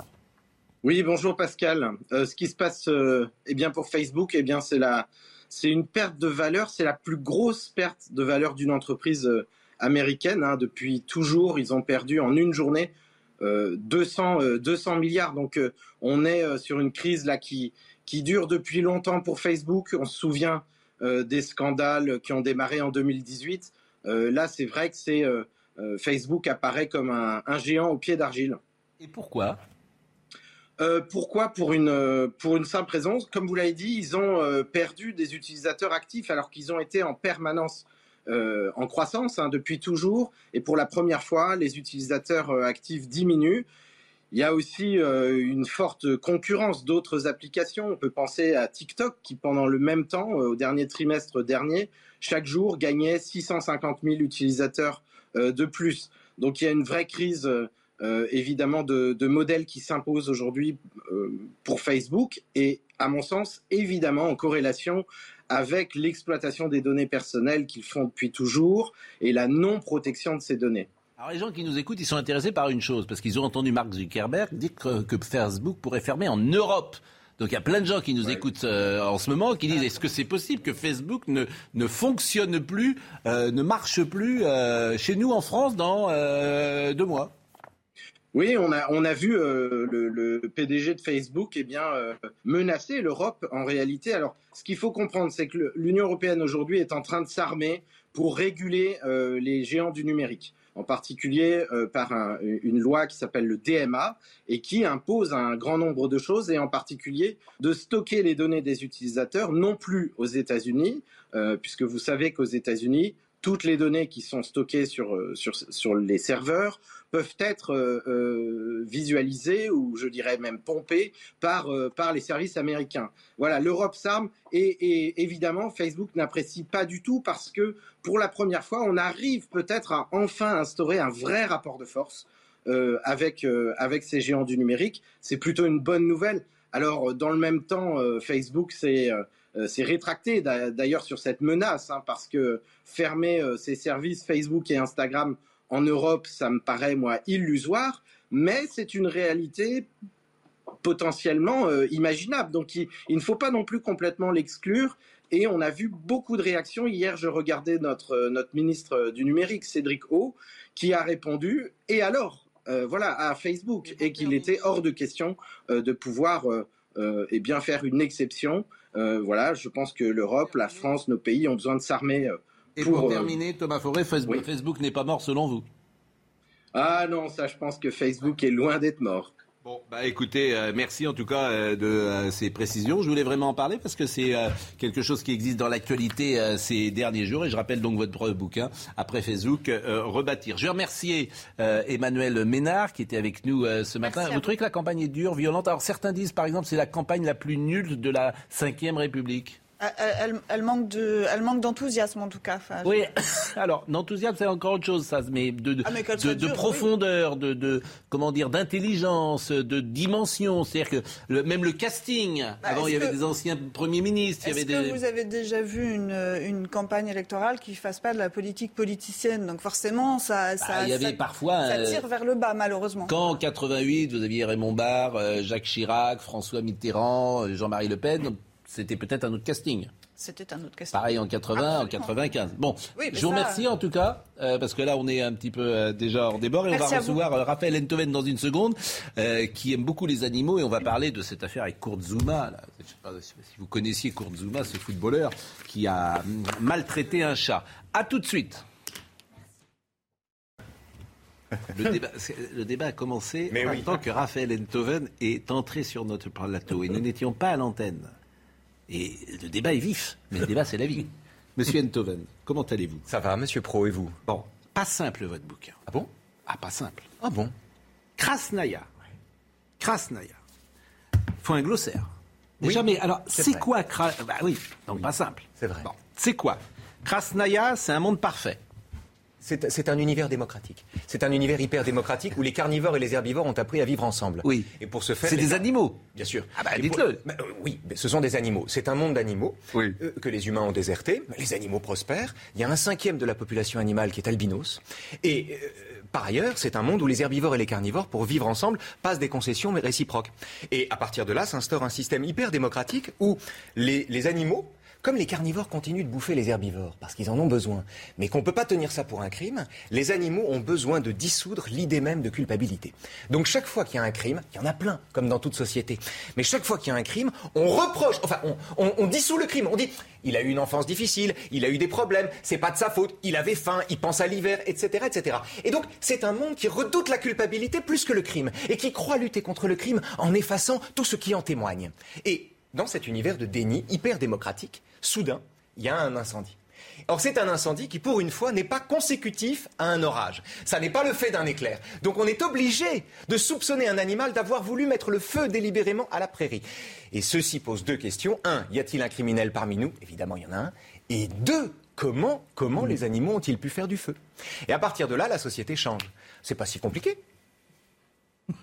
Oui, bonjour Pascal. Euh, ce qui se passe euh, eh bien pour Facebook, eh bien c'est la c'est une perte de valeur, c'est la plus grosse perte de valeur d'une entreprise euh, américaine hein. depuis toujours, ils ont perdu en une journée euh, 200 euh, 200 milliards. Donc on est sur une crise là qui dure depuis longtemps pour Facebook. On se souvient des scandales qui ont démarré en 2018. Euh, là, c'est vrai que c'est euh, euh, Facebook apparaît comme un, un géant au pied d'argile. Et pourquoi? Euh, pourquoi? Pour une, euh, pour une simple raison. Comme vous l'avez dit, ils ont euh, perdu des utilisateurs actifs alors qu'ils ont été en permanence euh, en croissance hein, depuis toujours. Et pour la première fois, les utilisateurs euh, actifs diminuent. Il y a aussi euh, une forte concurrence d'autres applications. On peut penser à TikTok qui, pendant le même temps, euh, au dernier trimestre dernier, chaque jour gagnait 650 000 utilisateurs euh, de plus. Donc il y a une vraie crise évidemment de, modèles qui s'imposent aujourd'hui pour Facebook et, à mon sens, évidemment en corrélation avec l'exploitation des données personnelles qu'ils font depuis toujours et la non-protection de ces données. Alors les gens qui nous écoutent, ils sont intéressés par une chose, parce qu'ils ont entendu Mark Zuckerberg dire que, que Facebook pourrait fermer en Europe. Donc il y a plein de gens qui nous écoutent euh, en ce moment qui disent est-ce que c'est possible que Facebook ne, ne fonctionne plus, euh, ne marche plus euh, chez nous en France dans deux mois? Oui, on a, on a vu euh, le, le PDG de Facebook eh bien, euh, menacer l'Europe en réalité. Alors, ce qu'il faut comprendre, c'est que l'Union européenne aujourd'hui est en train de s'armer pour réguler euh, les géants du numérique, en particulier euh, par un- une loi qui s'appelle le DMA et qui impose un grand nombre de choses et en particulier de stocker les données des utilisateurs non plus aux États-Unis, euh, puisque vous savez qu'aux États-Unis, toutes les données qui sont stockées sur, euh, sur, sur les serveurs peuvent être euh, euh, visualisées ou je dirais même pompées par, euh, par les services américains. Voilà, l'Europe s'arme et, évidemment Facebook n'apprécie pas du tout parce que pour la première fois on arrive peut-être à enfin instaurer un vrai rapport de force euh, avec, avec ces géants du numérique. C'est plutôt une bonne nouvelle. Alors dans le même temps, Facebook s'est rétracté d'a- d'ailleurs sur cette menace hein, parce que fermer ses services Facebook et Instagram en Europe, ça me paraît moi illusoire, mais c'est une réalité potentiellement euh, imaginable. Donc il, il ne faut pas non plus complètement l'exclure. Et on a vu beaucoup de réactions. Hier, je regardais notre, euh, notre ministre du numérique, Cédric O, qui a répondu Et alors Euh, Voilà, à Facebook, et qu'il était hors de question euh, de pouvoir euh, euh, eh bien faire une exception. Euh, voilà, je pense que l'Europe, la France, nos pays ont besoin de s'armer. Et pour, pour, euh, terminer, Thomas Forêt, Facebook, oui. Facebook n'est pas mort selon vous Ah non, ça, je pense que Facebook est loin d'être mort. Bon, bah écoutez, euh, merci en tout cas euh, de euh, ces précisions. Je voulais vraiment en parler parce que c'est euh, quelque chose qui existe dans l'actualité euh, ces derniers jours. Et je rappelle donc votre bouquin, après Facebook, euh, Rebâtir. Je vais remercier euh, Emmanuel Ménard qui était avec nous euh, ce matin. à Vous vous. trouvez que la campagne est dure, violente? Alors certains disent par exemple c'est la campagne la plus nulle de la Ve République. Elle, manque de, elle manque d'enthousiasme en tout cas. Enfin, Oui, alors d'enthousiasme c'est encore autre chose, ça, mais de, de, Ah, mais qu'elle de- soit de dure, oui. profondeur, de, de comment dire, d'intelligence, de dimension. C'est-à-dire que le- même le casting. Bah, avant, il y avait que- des anciens premiers ministres. Est-ce que vous avez déjà vu une, une campagne électorale qui fasse pas de la politique politicienne? Donc forcément, ça, ça, Bah, il y avait ça- parfois, ça euh, tire vers le bas malheureusement. Quand en 88, vous aviez Raymond Barre, euh, Jacques Chirac, François Mitterrand, euh, Jean-Marie Le Pen, c'était peut-être un autre casting. C'était un autre question. Pareil en 80, en 95. Bon, Oui, je vous ça- remercie en tout cas, euh, parce que là on est un petit peu euh, déjà hors des bords et Merci on va recevoir euh, Raphaël Enthoven dans une seconde, euh, qui aime beaucoup les animaux et on va parler de cette affaire avec Kurt Zuma. Là. Je ne sais pas si vous connaissiez Kurt Zuma, ce footballeur qui a hum, maltraité un chat. À tout de suite. Le débat, c'est- le débat a commencé Mais en oui. même temps que Raphaël Enthoven est entré sur notre plateau et nous n'étions pas à l'antenne. Et le débat est vif, mais le débat c'est la vie. Monsieur Enthoven, comment allez-vous? Ça va, monsieur Pro, et vous? Bon, pas simple votre bouquin. Ah bon? Ah, pas simple. Ah bon? Krasnaya. Krasnaya. Faut un glossaire. Déjà, Oui, mais alors, c'est quoi Kra- Bah oui, donc pas simple. C'est vrai. Bon, c'est quoi? Krasnaya, c'est un monde parfait. C'est un univers démocratique. C'est un univers hyper démocratique où les carnivores et les herbivores ont appris à vivre ensemble. Oui. Et pour ce faire, C'est des animaux. Bien sûr. Ah bah, pour- dites-le. Bah, euh, oui, mais ce sont des animaux. C'est un monde d'animaux Oui. euh, que les humains ont déserté. Les animaux prospèrent. Il y a un cinquième de la population animale qui est albinos. Et euh, par ailleurs, c'est un monde où les herbivores et les carnivores, pour vivre ensemble, passent des concessions mais réciproques. Et à partir de là, s'instaure un système hyper démocratique où les, les animaux comme les carnivores continuent de bouffer les herbivores, parce qu'ils en ont besoin, mais qu'on ne peut pas tenir ça pour un crime, les animaux ont besoin de dissoudre l'idée même de culpabilité. Donc chaque fois qu'il y a un crime, il y en a plein, comme dans toute société, mais chaque fois qu'il y a un crime, on reproche, enfin on, on- on dissout le crime, on dit il a eu une enfance difficile, il a eu des problèmes, c'est pas de sa faute, il avait faim, il pense à l'hiver, etc., etc. Et donc c'est un monde qui redoute la culpabilité plus que le crime, et qui croit lutter contre le crime en effaçant tout ce qui en témoigne. Et dans cet univers de déni hyper démocratique, soudain, il y a un incendie. Or, c'est un incendie qui, pour une fois, n'est pas consécutif à un orage. Ça n'est pas le fait d'un éclair. Donc, on est obligé de soupçonner un animal d'avoir voulu mettre le feu délibérément à la prairie. Et ceci pose deux questions. Un, y a-t-il un criminel parmi nous? Évidemment, il y en a un. Et deux, comment, comment les animaux ont-ils pu faire du feu? Et à partir de là, la société change. C'est pas si compliqué.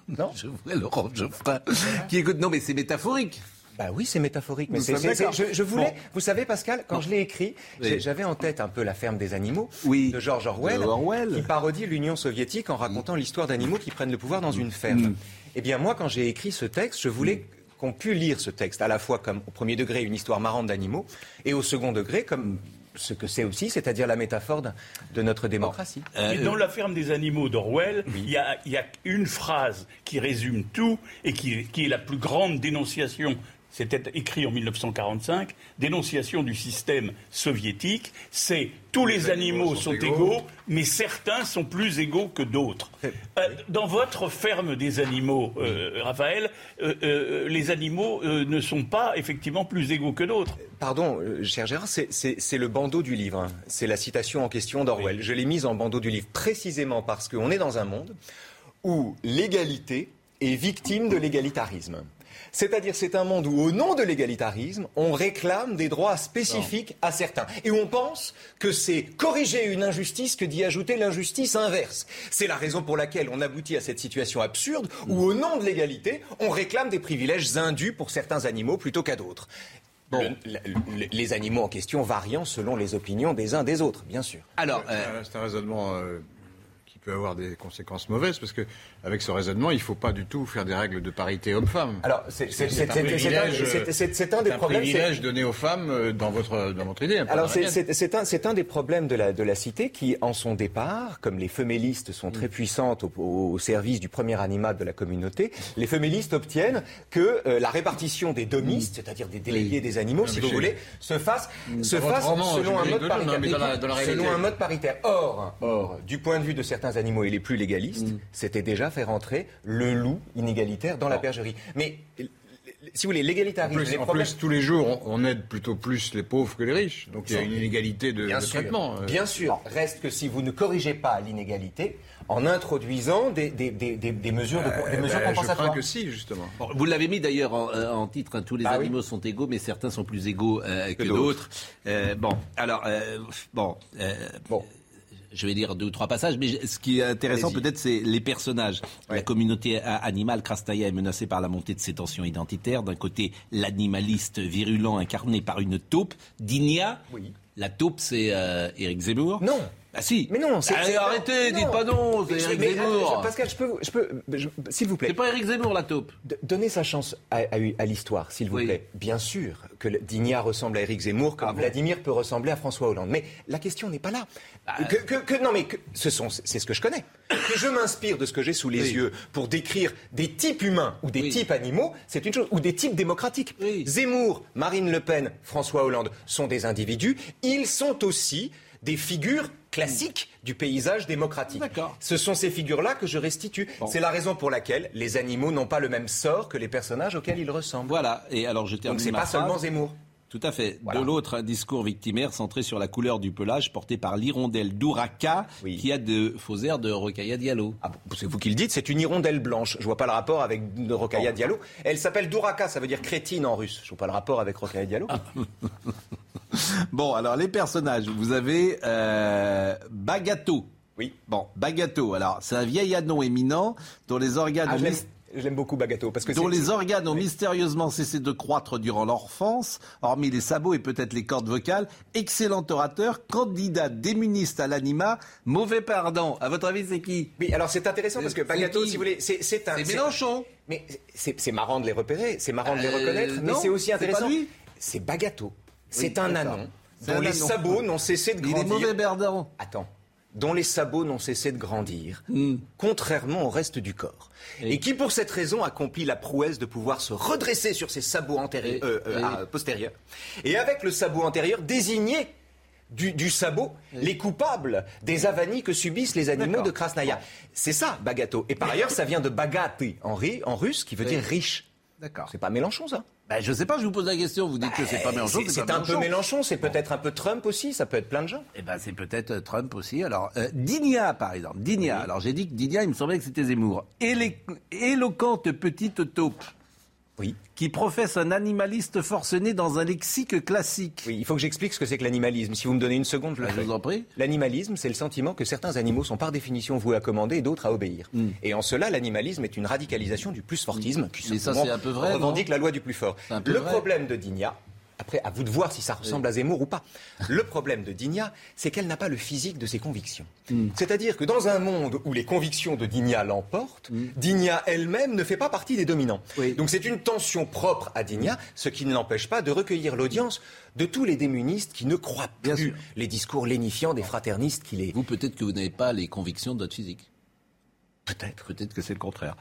Non? Je vois Laurent Geoffrin qui écoute. Non, mais c'est métaphorique. Bah oui, c'est métaphorique. Mais c'est- je, je voulais, Bon. vous savez, Pascal, quand je l'ai écrit, Oui. j'avais en tête un peu la ferme des animaux Oui. de George Orwell, De Orwell. qui parodie l'Union soviétique en racontant l'histoire d'animaux qui prennent le pouvoir dans une ferme. Mm. Eh bien, moi, quand j'ai écrit ce texte, je voulais qu'on puisse lire ce texte à la fois comme au premier degré une histoire marrante d'animaux et au second degré comme ce que c'est aussi, c'est-à-dire la métaphore de, de notre démocratie. Euh, dans la ferme des animaux d'Orwell, il y, a, il y a une phrase qui résume tout et qui, qui est la plus grande dénonciation. C'était écrit en 1945, dénonciation du système soviétique. C'est tous les, animaux, sont, égaux, mais certains sont plus égaux que d'autres. Euh, dans votre ferme des animaux, euh, Raphaël, euh, les animaux ne sont pas effectivement plus égaux que d'autres. Pardon, cher Gérard, c'est le bandeau du livre. hein. C'est la citation en question d'Orwell. Je l'ai mise en bandeau du livre précisément parce qu'on est dans un monde où l'égalité est victime de l'égalitarisme. C'est-à-dire c'est un monde où, au nom de l'égalitarisme, on réclame des droits spécifiques à certains. Et où on pense que c'est corriger une injustice que d'y ajouter l'injustice inverse. C'est la raison pour laquelle on aboutit à cette situation absurde où, au nom de l'égalité, on réclame des privilèges indus pour certains animaux plutôt qu'à d'autres. Le- le- les animaux en question variant selon les opinions des uns des autres, bien sûr. Alors, C'est un- c'est un raisonnement euh, qui peut avoir des conséquences mauvaises, parce que avec ce raisonnement, il ne faut pas du tout faire des règles de parité homme-femme. Alors, c'est- un un- c'est un des problèmes, privilège donné aux femmes euh, dans votre, dans votre idée. un peu Alors c'est- un, c'est un des problèmes de la, de la cité qui, en son départ, comme les femélistes sont Mm. très puissantes au, service du premier animal de la communauté, les femélistes obtiennent que euh, la répartition des domistes, c'est-à-dire des délégués des animaux, Mm. Non, si vous voulez, se fasse, Mm. se fasse roman, selon un mode non, paritaire. mais dans la- dans la selon un mode paritaire. Or, or, du point de vue de certains certains animaux et les plus légalistes, Mm. c'était déjà faire entrer le loup inégalitaire dans la bergerie. Mais si vous voulez, En l'égalitarisme, plus, les en problèmes- plus, tous les jours, on, on aide plutôt plus les pauvres que les riches. Donc il y a une inégalité de, Bien de sûr, traitement. euh. bien sûr. Reste que si vous ne corrigez pas l'inégalité en introduisant des, des- des- des- des mesures, de, des Euh, mesures ben, je compensatoires. crains que si, justement. Bon, vous l'avez mis d'ailleurs en, euh, en titre, hein, tous les Bah oui. animaux sont égaux, mais certains sont plus égaux euh, que, Que d'autres. Euh, bon, alors, euh, bon, euh, je vais dire deux ou trois passages, mais ce qui est intéressant peut-être, c'est les personnages. La communauté animale, Krasnaya, est menacée par la montée de ses tensions identitaires. D'un côté, l'animaliste virulent incarné par une taupe, Digna. Oui. La taupe, c'est euh, Éric Zemmour. Non. Ah si. Mais non, c'est. Arrêtez, non. dites pas non, c'est Éric Zemmour. euh, Pascal, je peux, je peux, s'il vous plaît. C'est pas Éric Zemmour, la taupe. Donnez sa chance à, à- à l'histoire, s'il vous Oui. plaît. Bien sûr que Digna ressemble à Éric Zemmour, comme Ah bon Vladimir peut ressembler à François Hollande. Mais la question n'est pas là. Bah, que, que- que- non, mais que, ce sont, c'est ce que je connais. Que je m'inspire de ce que j'ai sous les Oui. yeux pour décrire des types humains ou des Oui. types animaux, c'est une chose, ou des types démocratiques. Zemmour, Marine Le Pen, François Hollande sont des individus. Ils sont aussi des figures classiques du paysage démocratique. Ce sont ces figures-là que je restitue. C'est la raison pour laquelle les animaux n'ont pas le même sort que les personnages auxquels ils ressemblent. Voilà. Et alors, je termine Donc c'est pas seulement. Zemmour. Tout à fait. Voilà. De l'autre, un discours victimaire centré sur la couleur du pelage porté par l'hirondelle d'Ouraka, Oui. qui a de faux airs de Rokhaya Diallo. Ah, bon, c'est vous qui le dites, c'est une hirondelle blanche. Je vois pas le rapport avec Rokaya Diallo. Elle s'appelle Douraka, ça veut dire crétine en russe. Je vois pas le rapport avec Rokaya Diallo. Bon, alors les personnages, vous avez euh, Bagato. Oui. Bon, Bagato, alors c'est un vieil anon éminent dont les organes Ah, je l'aime- beaucoup Bagato parce que dont les organes ont mystérieusement cessé de croître durant l'enfance, hormis les sabots et peut-être les cordes vocales. Excellent orateur, candidat démuniste à l'anima, mauvais pardon. À votre avis, c'est qui Oui, alors c'est intéressant parce que Bagato, si vous voulez, c'est un. C'est Mélenchon. Mais c'est marrant de les repérer, c'est marrant de les Euh, reconnaître, mais c'est aussi intéressant. C'est Bagato. C'est Oui, un anon dont les sabots n'ont cessé de Il est grandir. mauvais perdant. Attends. Dont les sabots n'ont cessé de grandir, Hmm. contrairement au reste du corps. Et... qui, pour cette raison, accomplit la prouesse de pouvoir se redresser sur ses sabots antéri- Et- euh, euh, et- ah, postérieurs. Et avec le sabot antérieur, désigner du, du sabot les coupables des avanies que subissent les animaux de Krasnaya. C'est ça, Bagato. Et par ailleurs, ça vient de bagati en, ri- en russe, qui veut Oui. dire riche. D'accord. C'est pas Mélenchon, ça Ben, je sais pas, je vous pose la question. Vous dites que c'est pas Mélenchon, C'est un peu Mélenchon, c'est peut-être un peu Trump aussi, ça peut être plein de gens. Eh ben, c'est peut-être euh, Trump aussi. Alors, euh, Digna, par exemple. Digna. Alors, j'ai dit que Digna, il me semblait que c'était Zemmour. Éloquente petite taupe. Oui. Qui professe un animaliste forcené dans un lexique classique. Oui, il faut que j'explique ce que c'est que l'animalisme. Si vous me donnez une seconde, je le Ben, je vous en prie. L'animalisme, c'est le sentiment que certains animaux sont par définition voués à commander et d'autres à obéir. Et en cela, l'animalisme est une radicalisation du plus fortisme qui Hmm. Mais ça, c'est un peu vrai, revendique la loi du plus fort. Le vrai. problème de Digna, après, à vous de voir si ça ressemble à Zemmour ou pas. Le problème de Digna, c'est qu'elle n'a pas le physique de ses convictions. Hmm. C'est-à-dire que dans un monde où les convictions de Digna l'emportent, Digna elle-même ne fait pas partie des dominants. Donc c'est une tension propre à Digna, ce qui ne l'empêche pas de recueillir l'audience de tous les démunistes qui ne croient plus les discours lénifiants des fraternistes qu'il est. Vous, peut-être que vous n'avez pas les convictions de votre physique. Peut-être. Peut-être que c'est le contraire.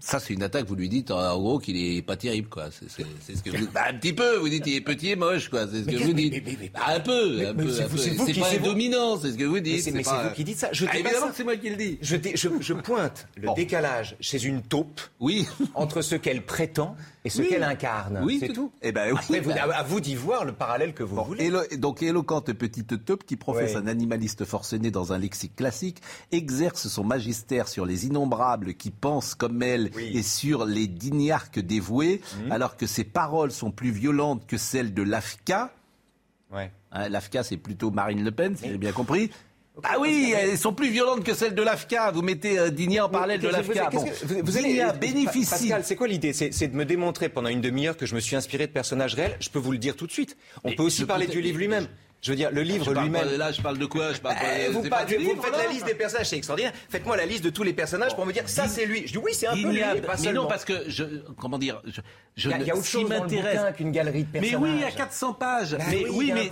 Ça, c'est une attaque. Vous lui dites, en gros, qu'il est pas terrible, quoi. C'est ce que vous Bah, un petit peu. Vous dites, il est petit et moche, quoi. C'est ce que vous dites. mais- mais- mais- Bah, un peu, un peu, c'est pas vous- dominant, c'est ce que vous dites. c'est mais c'est pas- vous qui dites ça. Je Ah, évidemment c'est moi qui le dis. Je, je- je pointe le décalage chez une taupe oui. entre ce qu'elle prétend et ce Oui. qu'elle incarne. Oui, c'est tout- tout. Eh ben oui, Après, vous- à, vous d'y voir le parallèle que vous voulez. Élo- donc éloquente petite taupe qui professe un animaliste forcené dans un lexique classique, exerce son magistère sur les innombrables qui pensent comme elle et sur les dignarques dévoués, Mhm. alors que ses paroles sont plus violentes que celles de l'AFCA. Ouais. Hein, L'AFCA, c'est plutôt Marine Le Pen, si j'ai bien compris. Ah oui, elles sont plus violentes que celles de l'AFCA. Vous mettez euh, Digna en parallèle de l'AFCA. Bon. vous, allez Digna Pa- bénéficie. Pascal, c'est quoi l'idée? C'est de me démontrer pendant une demi-heure que je me suis inspiré de personnages réels. Je peux vous le dire tout de suite. On Mais peut aussi parler du livre lui-même. Je veux dire, le livre Je parle lui-même. Là, je parle de quoi? Je parle Eh, vous pas- pas du livre, faites la liste des personnages, c'est extraordinaire. Faites-moi la liste de tous les personnages pour me dire ça c'est lui. Je dis oui, c'est un peu lui, mais pas mais seulement. non, parce que je, comment dire, je, je Il y a- ne- il y a autre chose dans le qu'une galerie de Mais personnages. oui, il y a 400 pages. Bah mais oui, mais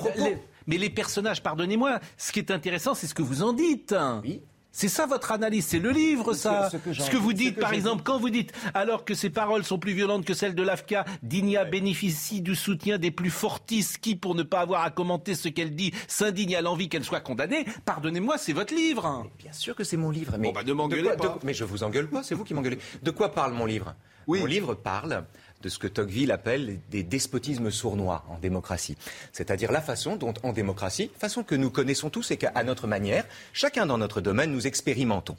mais les personnages, pardonnez-moi, ce qui est intéressant, c'est ce que vous en dites. Oui. C'est ça votre analyse, c'est le livre ça. ce que Ce que vous dites que par exemple, quand vous dites alors que ses paroles sont plus violentes que celles de l'AFCA, Digna bénéficie du soutien des plus fortistes qui, pour ne pas avoir à commenter ce qu'elle dit, s'indigne à l'envie qu'elle soit condamnée. Pardonnez-moi, c'est votre livre. Bien sûr que c'est mon livre. Mais Bon, bah, ne m'engueulez pas. de- mais je vous engueule pas, c'est vous qui m'engueulez. De quoi parle mon livre? Mon livre parle de ce que Tocqueville appelle des despotismes sournois en démocratie. C'est-à-dire la façon dont, en démocratie, façon que nous connaissons tous et qu'à notre manière, chacun dans notre domaine, nous expérimentons.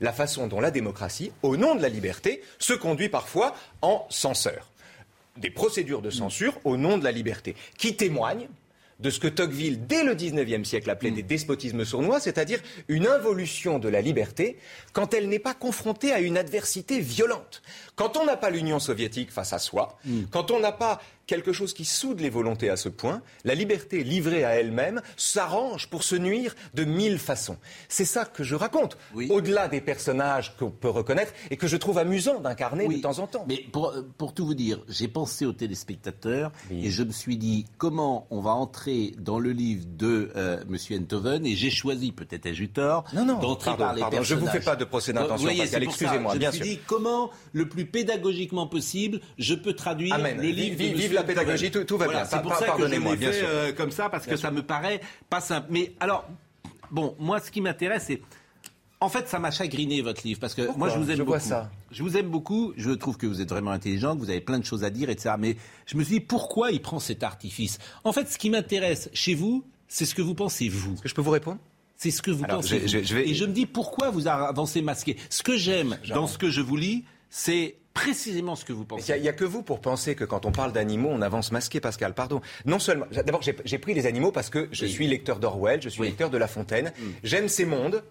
La façon dont la démocratie, au nom de la liberté, se conduit parfois en censeur. Des procédures de censure au nom de la liberté, qui témoignent de ce que Tocqueville, dès le XIXe siècle, appelait des despotismes sournois, c'est-à-dire une involution de la liberté quand elle n'est pas confrontée à une adversité violente. Quand on n'a pas l'Union soviétique face à soi, quand on n'a pas quelque chose qui soude les volontés à ce point, la liberté livrée à elle-même s'arrange pour se nuire de mille façons. C'est ça que je raconte, au-delà des personnages qu'on peut reconnaître et que je trouve amusant d'incarner de temps en temps. Mais pour, pour tout vous dire, j'ai pensé aux téléspectateurs et je me suis dit comment on va entrer dans le livre de euh, Monsieur Enthoven et j'ai choisi, peut-être ai-je eu tort, d'entrer par les pardon, je personnages. vous fais pas de procès d'intention, excusez-moi, Je me suis dit comment le plus pédagogiquement possible je peux traduire Amen. le livre Vive- de vive la pédagogie, tout- tout va Voilà, bien. C'est pour ça que je l'ai fait sûr. euh, comme ça parce que ça me paraît pas simple. Mais alors, bon, moi, ce qui m'intéresse, c'est en fait, ça m'a chagriné votre livre parce que Pourquoi moi, je vous aime Je beaucoup. vois ça. Je vous aime beaucoup. Je trouve que vous êtes vraiment intelligent, que vous avez plein de choses à dire, etc. Mais je me suis dit pourquoi il prend cet artifice? En fait, ce qui m'intéresse chez vous, c'est ce que vous pensez vous. Est-ce que je peux vous répondre? C'est ce que vous Alors, pensez. je- je- vous. je vais- Et je me dis pourquoi vous avancez masqué? Ce que j'aime dans ce que je vous lis, c'est précisément ce que vous pensez. Il n'y a, que vous pour penser que quand on parle d'animaux, on avance masqué, Pascal. Pardon. Non seulement, d'abord, j'ai pris les animaux parce que je suis lecteur d'Orwell, je suis lecteur de La Fontaine. Mm. J'aime ces mondes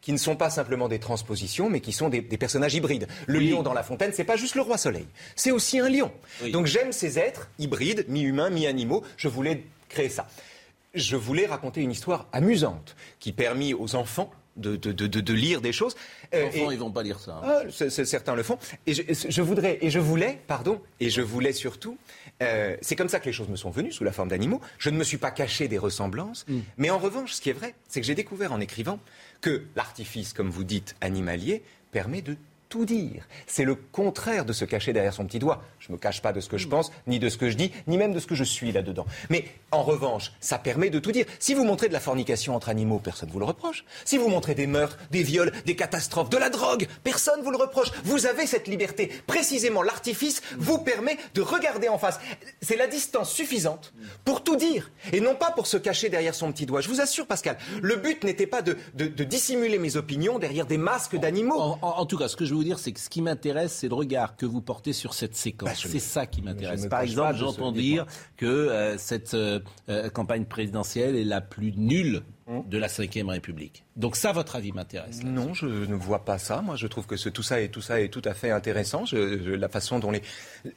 qui ne sont pas simplement des transpositions, mais qui sont des, des personnages hybrides. Le lion dans La Fontaine, c'est pas juste le roi soleil, c'est aussi un lion. Donc j'aime ces êtres hybrides, mi-humains, mi-animaux. Je voulais créer ça. Je voulais raconter une histoire amusante qui permit aux enfants de, de- de- lire des choses. Les Euh, enfants, et- ils vont pas lire ça. hein. ah, certains le font. Et je, je voudrais, et je voulais, pardon, et je voulais surtout. euh, c'est comme ça que les choses me sont venues sous la forme d'animaux. Je ne me suis pas caché des ressemblances, mais en revanche, ce qui est vrai, c'est que j'ai découvert en écrivant que l'artifice, comme vous dites, animalier, permet de tout dire. C'est le contraire de se cacher derrière son petit doigt. Je ne me cache pas de ce que je pense, ni de ce que je dis, ni même de ce que je suis là-dedans. Mais en revanche, ça permet de tout dire. Si vous montrez de la fornication entre animaux, personne ne vous le reproche. Si vous montrez des meurtres, des viols, des catastrophes, de la drogue, personne ne vous le reproche. Vous avez cette liberté. Précisément, l'artifice vous permet de regarder en face. C'est la distance suffisante pour tout dire. Et non pas pour se cacher derrière son petit doigt. Je vous assure, Pascal, le but n'était pas de, de- de dissimuler mes opinions derrière des masques d'animaux. En, en- en tout cas, ce que je vous dire, c'est que ce qui m'intéresse, c'est le regard que vous portez sur cette séquence. c'est ça qui m'intéresse. Par exemple, j'entends dire que euh, cette euh, euh, campagne présidentielle est la plus nulle Hum. de la Ve République. Donc ça, votre avis m'intéresse. Non, je ne vois pas ça. Moi, je trouve que ce- tout ça est tout ça est tout à fait intéressant. Je- je- la façon dont les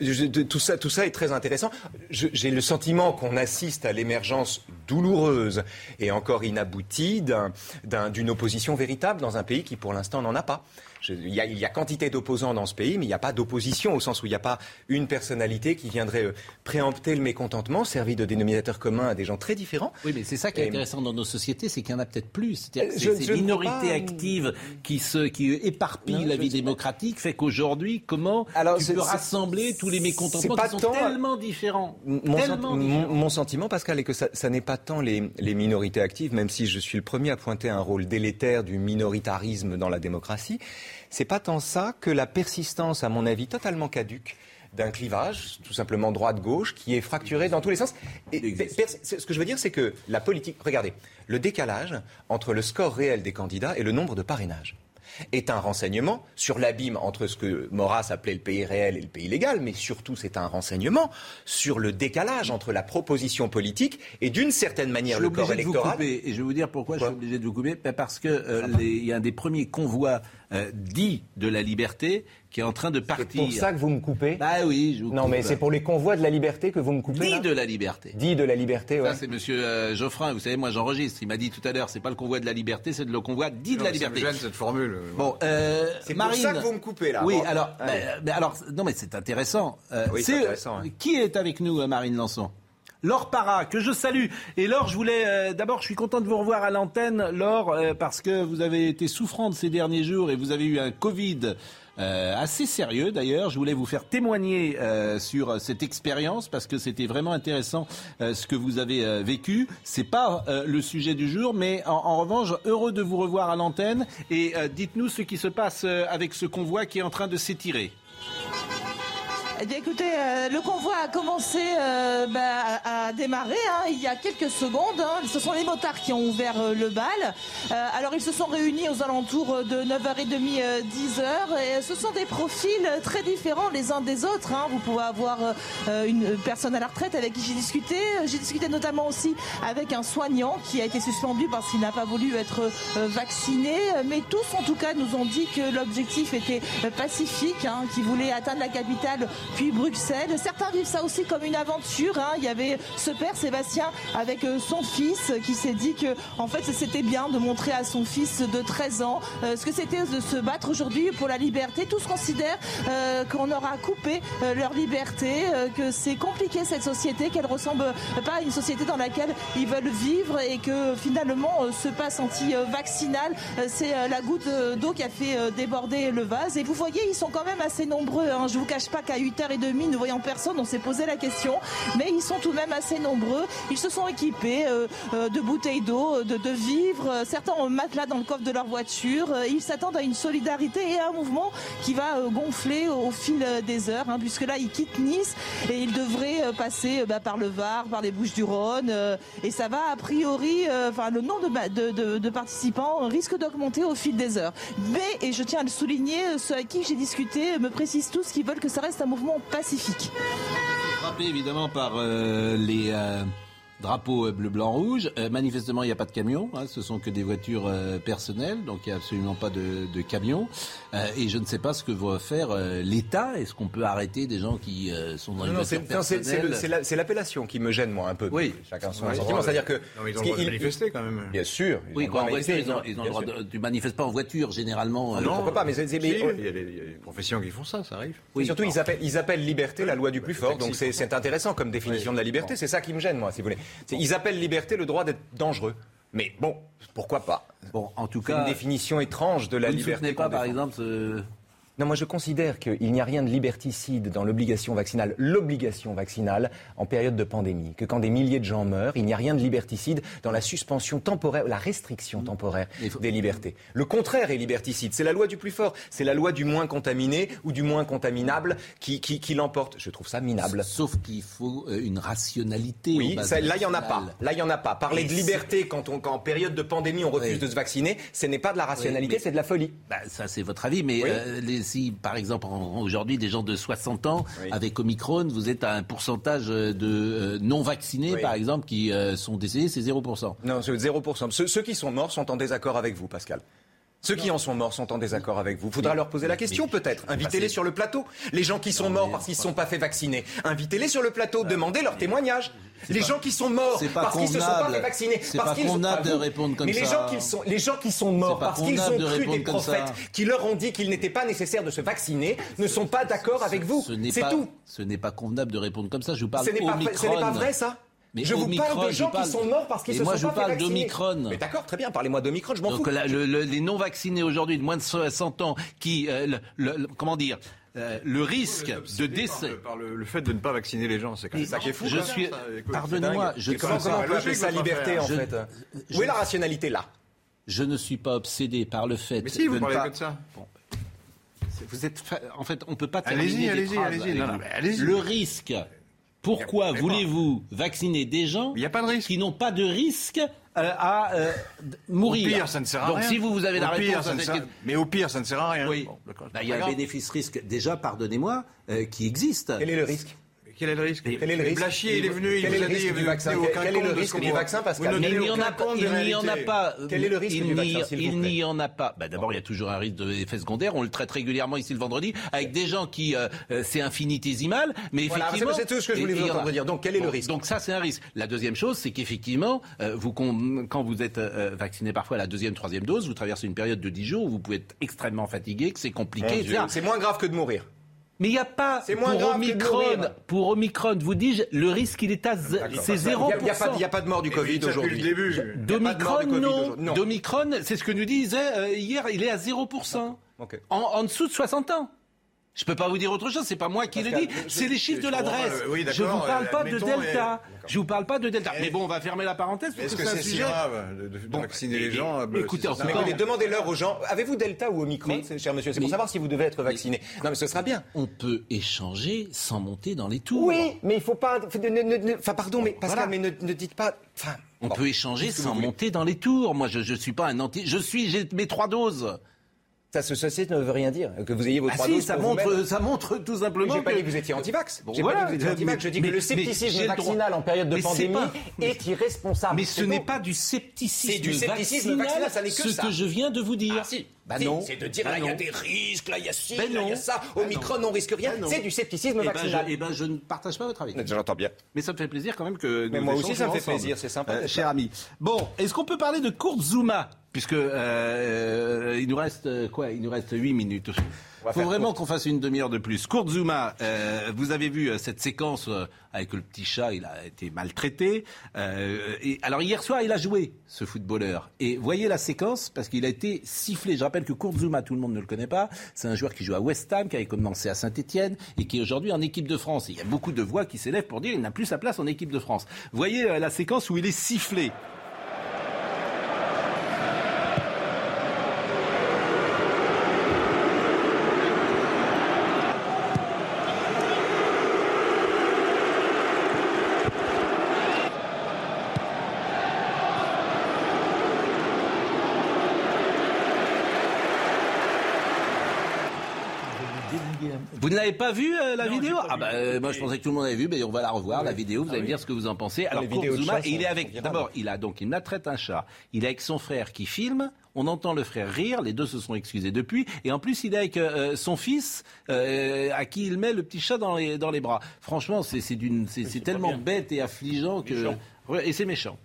je- tout ça tout ça est très intéressant. J'ai le sentiment qu'on assiste à l'émergence douloureuse et encore inaboutie d'un- d'un- d'une opposition véritable dans un pays qui, pour l'instant, n'en a pas. Il, y a, il y a quantité d'opposants dans ce pays, mais il n'y a pas d'opposition au sens où il n'y a pas une personnalité qui viendrait euh, préempter le mécontentement, servi de dénominateur commun à des gens très différents. Oui, mais c'est ça qui est intéressant dans nos sociétés, c'est qu'il y en a peut-être plus. C'est-à-dire que Je- ces- je ces ne crois minorités pas. actives qui, se, qui éparpillent Non, la vie pas. démocratique fait qu'aujourd'hui, comment tu c'est- peux c'est- rassembler tous les mécontentements c'est pas qui sont tant- tellement différents Mon, Tellement senti- différents. mon- mon sentiment, Pascal, est que ça, ça n'est pas tant les, les minorités actives, même si je suis le premier à pointer un rôle délétère du minoritarisme dans la démocratie. C'est pas tant ça que la persistance, à mon avis, totalement caduque d'un clivage, tout simplement droite-gauche, qui est fracturé dans tous les sens. Et ce que je veux dire, c'est que la politique, regardez, le décalage entre le score réel des candidats et le nombre de parrainages est un renseignement sur l'abîme entre ce que Maurras appelait le pays réel et le pays légal, mais surtout c'est un renseignement sur le décalage entre la proposition politique et d'une certaine manière le corps de vous électoral. couper, et je vais vous dire pourquoi je suis obligé de vous couper. Parce que euh, les- il y a un des premiers convois euh, dits de la liberté qui est en train de partir. C'est pour ça que vous me coupez Bah oui, je vous Non, coupe. mais c'est pour les convois de la liberté que vous me coupez. Dit là de la liberté. Dit de la liberté, ouais. Ça, c'est monsieur euh, Geoffrin. Vous savez, moi, j'enregistre. Il m'a dit tout à l'heure, c'est pas le convoi de la liberté, c'est le convoi dit de la liberté. gêne, cette formule. Bon, euh, C'est pour Marine. ça que vous me coupez, là. Oui, Bon. alors, non, mais c'est intéressant. Euh, Oui, c'est c'est- intéressant, ouais. Qui est avec nous, Marine Lançon? Laure Para, que je salue. Et Laure, je voulais euh, d'abord, je suis content de vous revoir à l'antenne, Laure, euh, parce que vous avez été souffrante ces derniers jours et vous avez eu un Covid. euh, assez sérieux d'ailleurs. Je voulais vous faire témoigner sur cette expérience parce que c'était vraiment intéressant ce que vous avez vécu. C'est pas le sujet du jour, mais en, revanche, heureux de vous revoir à l'antenne. Et dites-nous ce qui se passe avec ce convoi qui est en train de s'étirer. Eh écoutez, euh, le convoi a commencé euh, bah, à, démarrer hein, il y a quelques secondes. hein. Ce sont les motards qui ont ouvert euh, le bal. Alors, ils se sont réunis aux alentours de 9h30, euh, 10h. Et ce sont des profils très différents les uns des autres. hein. Vous pouvez avoir une personne à la retraite avec qui j'ai discuté. J'ai discuté notamment aussi avec un soignant qui a été suspendu parce qu'il n'a pas voulu être vacciné. Mais tous, en tout cas, nous ont dit que l'objectif était pacifique, qu'ils voulaient atteindre la capitale puis Bruxelles. Certains vivent ça aussi comme une aventure. hein. Il y avait ce père Sébastien avec euh, son fils qui s'est dit que en fait c'était bien de montrer à son fils de 13 ans euh, ce que c'était de se battre aujourd'hui pour la liberté. Tous considèrent euh, qu'on aura coupé leur liberté, que c'est compliqué cette société, qu'elle ressemble pas à une société dans laquelle ils veulent vivre et que finalement ce pass anti-vaccinal c'est la goutte d'eau qui a fait déborder le vase. Et vous voyez, ils sont quand même assez nombreux. hein. Je vous cache pas qu'à 8h30, ne voyant personne, on s'est posé la question. Mais ils sont tout de même assez nombreux. Ils se sont équipés euh, euh, de bouteilles d'eau, de, de vivres. Euh, Certains ont un matelas dans le coffre de leur voiture. Euh, Ils s'attendent à une solidarité et à un mouvement qui va euh, gonfler au, fil euh, des heures. hein, puisque là, ils quittent Nice et ils devraient euh, passer euh, bah, par le Var, par les Bouches-du-Rhône. euh, et ça va, a priori, euh, enfin, le nombre de, participants risque d'augmenter au fil des heures. Mais, et je tiens à le souligner, euh, ceux avec qui j'ai discuté me précisent tous qu'ils veulent que ça reste un mouvement pacifique. Euh, euh, drapeaux euh, bleu, blanc, rouge. Euh, manifestement, il n'y a pas de camions. hein, ce sont que des voitures euh, personnelles, donc il n'y a absolument pas de, de camions. Euh, et je ne sais pas ce que va faire euh, l'État. Est-ce qu'on peut arrêter des gens qui euh, sont dans Non, une non, voiture c'est non, c'est- c'est le- personnelle c'est la- c'est l'appellation qui me gêne, moi, un peu. Oui. Chacun son. C'est-à-dire que. Non, mais ils ont le droit de manifester, quand même. Bien sûr. ils Oui, ont le quoi, droit en voiture, ils ont, ils ont le droit de, tu manifestes pas en voiture généralement. euh, Non, pourquoi pas, mais c'est- c'est- mais- il, y a des, il y a des professions qui font ça, ça arrive. Et surtout, ils appellent, ils appellent liberté la loi du plus fort. Donc c'est intéressant comme définition de la liberté. C'est ça qui me gêne, moi, si vous voulez. Ils appellent liberté le droit d'être dangereux. Mais bon, pourquoi pas? Bon, en tout C'est cas, une définition étrange de la vous ne liberté. soutenez pas, par exemple, ce- Non, moi je considère qu'il n'y a rien de liberticide dans l'obligation vaccinale, l'obligation vaccinale en période de pandémie. Que quand des milliers de gens meurent, il n'y a rien de liberticide dans la suspension temporaire, la restriction temporaire des libertés. Le contraire est liberticide. C'est la loi du plus fort. C'est la loi du moins contaminé ou du moins contaminable qui, qui, qui l'emporte. Je trouve ça minable. Sauf qu'il faut euh, une rationalité. Oui, ça- là il n'y en a pas. Là il n'y en a pas. Parler Et de liberté quand, on, quand en période de pandémie on refuse Oui. de se vacciner, ce n'est pas de la rationalité, Oui, mais- c'est de la folie. Bah, ça, c'est votre avis, mais Oui. euh, les- si, par exemple, aujourd'hui, des gens de 60 ans, avec Omicron, vous êtes à un pourcentage de euh, non-vaccinés, Oui. par exemple, qui euh, sont décédés, c'est 0%. Non, c'est 0%. Ceux, ceux qui sont morts sont en désaccord avec vous, Pascal. Ceux qui en sont morts sont en désaccord avec vous. Faudra leur poser la question peut-être. Invitez-les sur le plateau. Les gens qui sont morts parce qu'ils ne se sont pas fait vacciner. Invitez-les sur le plateau. Demandez leur témoignage. Les gens qui sont morts parce qu'ils se sont pas fait vacciner. C'est parce pas qu'ils ont- convenable pas de répondre comme Mais les ça. gens qui sont, les gens qui sont morts parce qu'ils ont de cru des prophètes qui leur ont dit qu'il n'était pas nécessaire de se vacciner ne sont pas d'accord avec vous. C'est tout. ce n'est pas convenable de répondre comme ça. Je vous parle Ce n'est pas, Omicron. vrai- ce n'est pas vrai ça? Mais je vous Omicron, parle de je gens parle- qui sont morts parce qu'ils se moi, sont je pas parle fait vacciner. d'Omicron. Mais d'accord, très bien, parlez-moi d'Omicron, je m'en Donc fous. là, le- le- les non-vaccinés aujourd'hui de moins de 60 ans, qui, euh, le- le- le- comment dire, euh, le risque de décès. Par le, le fait de ne pas vacciner les gens, c'est quand même ça qui est fou. Je suis, pardonnez-moi, je ne Comment, comment pas- on peut appeler ça liberté en Je- fait je- Où est la rationalité là? Je ne suis pas obsédé par le fait. Mais si, vous de ne parlez pas- de ça. Bon. Vous êtes, fa- en fait, on peut pas Allez-y, terminer allez-y, allez-y. mais allez-y. Le risque. Pourquoi voulez-vous vacciner des gens Il n'y a pas de risque. qui n'ont pas de risque euh, à euh, mourir? Au pire, ça ne sert à Donc, rien. si vous, vous avez la Au pire, réponse ça à ne cette sert- question- Mais au pire, ça ne sert à rien. Oui. Bon, Bah, il y a un bénéfice-risque, déjà, pardonnez-moi, euh, qui existe. Quel est le risque? Quel est le risque Quel est le risque Blachier, il est venu, il vous a dit, vous aucun Quel est le risque du vaccin, Pascal il n'y en a pas. Quel est le risque du vaccin, Il n'y en a pas. D'abord, il y a toujours un risque d'effet secondaire. On le traite régulièrement ici le vendredi avec des gens qui euh, euh, c'est infinitésimal, mais effectivement. c'est- tout ce que je voulais vous entendre dire. Donc, quel est le risque Donc ça, c'est un risque. La deuxième chose, c'est qu'effectivement, euh, vous quand vous êtes vacciné parfois à la deuxième, troisième dose, vous traversez une période de 10 jours où vous pouvez être extrêmement fatigué, que c'est compliqué, etc. C'est moins grave que de mourir. Mais il n'y a pas moins pour Omicron, pour Omicron, vous dis-je, le risque il est à c'est 0%. Il n'y a, pas- a de mort du Covid aujourd'hui. D'Omicron, non. D'Omicron, c'est ce que nous disait euh, hier, il est à 0%. En, en dessous de 60 ans. Je peux pas vous dire autre chose, c'est pas moi qui le dis, c'est les chiffres je de l'adresse. euh, oui, je vous d'accord, parle euh, pas de Delta. et- Je vous parle pas de Delta. Mais bon, on va fermer la parenthèse parce Est-ce que que c'est si grave de, de- de vacciner les gens euh, écoutez, si en Mais demandez-leur aux gens, avez-vous Delta ou Omicron, c'est- cher monsieur? C'est pour savoir si vous devez être vacciné. Non, mais ce sera bien. On peut échanger sans monter dans les tours. Oui, mais il faut pas. ne- ne- ne- Enfin, pardon, mais Pascal, Voilà. mais ne, ne dites pas. On bon, peut échanger sans vous monter dans les tours. Moi, je ne suis pas un anti. Je suis, j'ai mes trois doses. Ça, ce ceci ne veut rien dire. Que vous ayez vos Ah trois si, ça montre, ça montre tout simplement. J'ai pas que- dit que vous étiez anti-vax. Bon, J'ai voilà. pas dit que vous étiez anti-vax. Je dis Mais- que le scepticisme vaccinal en période de Mais pandémie pas- est irresponsable. Mais ce n'est pas du scepticisme, C'est du scepticisme vaccinal, ça n'est que ce ça. que je viens de vous dire. Ah, si. Bah Si, non. C'est de dire Bah là, il y a non. des risques, là, il y a ci, Ben là, il y a non. ça. Bah Omicron, on risque rien. Ben non. C'est du scepticisme Eh ben, vaccinal. je, eh ben, je ne partage pas votre avis. J'entends bien. Mais ça me fait plaisir quand même que. Mais nous moi aussi, ça me fait plaisir, c'est sympa Euh, cher ami. Bon, est-ce qu'on peut parler de Kurt Zuma Puisque euh, il nous reste euh, quoi? Il nous reste 8 minutes. Il faut vraiment qu'on fasse une demi-heure de plus. Kurt Zuma, euh, vous avez vu euh, cette séquence euh, avec le petit chat, il a été maltraité. Euh, et, alors hier soir, il a joué, ce footballeur. Et voyez la séquence, parce qu'il a été sifflé. Je rappelle que Kurt Zuma, tout le monde ne le connaît pas, c'est un joueur qui joue à West Ham, qui avait commencé à Saint-Etienne et qui est aujourd'hui en équipe de France. Et il y a beaucoup de voix qui s'élèvent pour dire qu'il n'a plus sa place en équipe de France. Voyez la séquence où il est sifflé. L'avez pas vu euh, la vidéo Ah bah euh, moi je pensais que tout le monde avait vu, mais on va la revoir la vidéo. Vous allez me dire ce que vous en pensez. Alors Zuma, chats et il est sont- avec. D'abord, il a donc il maltraite un chat. Il est avec son frère qui filme. On entend le frère rire. Les deux se sont excusés depuis. Et en plus, il est avec euh, son fils euh, à qui il met le petit chat dans les dans les bras. Franchement, c'est tellement bête et affligeant que Méchant. Et c'est méchant.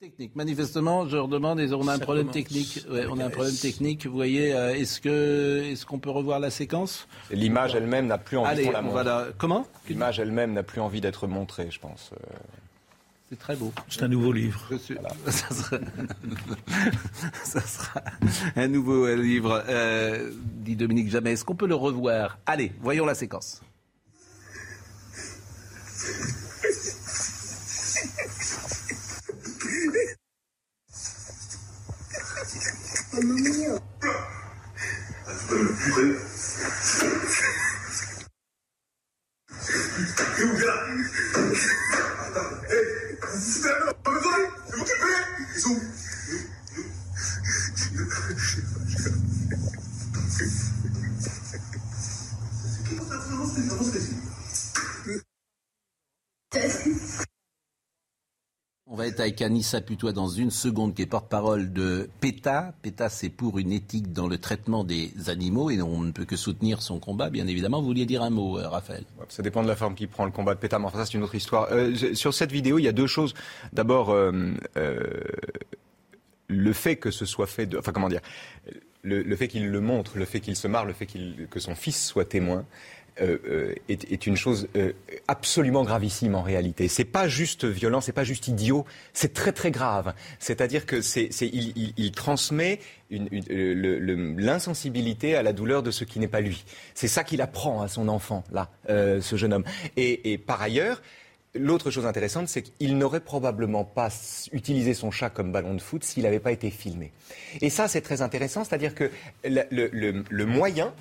Technique. Manifestement, je leur demande, et on a un Ça problème commence technique. Ouais, on a un problème technique. Vous voyez, euh, est-ce que est-ce qu'on peut revoir la séquence? L'image elle-même n'a plus envie Allez, qu'on la on montre. va la- Comment? L'image elle-même n'a plus envie d'être montrée, je pense. Euh, C'est très beau. C'est un nouveau livre. Suis- Ça, sera... ça sera un nouveau livre, euh, dit Dominique Jamais. Est-ce qu'on peut le revoir? Allez, voyons la séquence. On être avec Anissa Putois dans une seconde, qui est porte-parole de PETA. PETA, c'est pour une éthique dans le traitement des animaux et on ne peut que soutenir son combat, bien évidemment. Vous vouliez dire un mot, euh, Raphaël? Ça dépend de la forme qui prend le combat de pétard, mais enfin, ça, c'est une autre histoire. Euh, sur cette vidéo, il y a deux choses. D'abord, euh, le fait que ce soit fait. Enfin, comment dire? Le, fait qu'il le montre, le fait qu'il se marre, le fait que son fils soit témoin. Euh, euh, est, une chose euh, absolument gravissime en réalité. C'est pas juste violent, c'est pas juste idiot, c'est très très grave. C'est-à-dire que c'est, il, transmet l'insensibilité à la douleur de ce qui n'est pas lui. C'est ça qu'il apprend à son enfant là, ce jeune homme. Et, par ailleurs. L'autre chose intéressante, c'est qu'il n'aurait probablement pas utilisé son chat comme ballon de foot s'il n'avait pas été filmé. Et ça, c'est très intéressant, c'est-à-dire que le moyen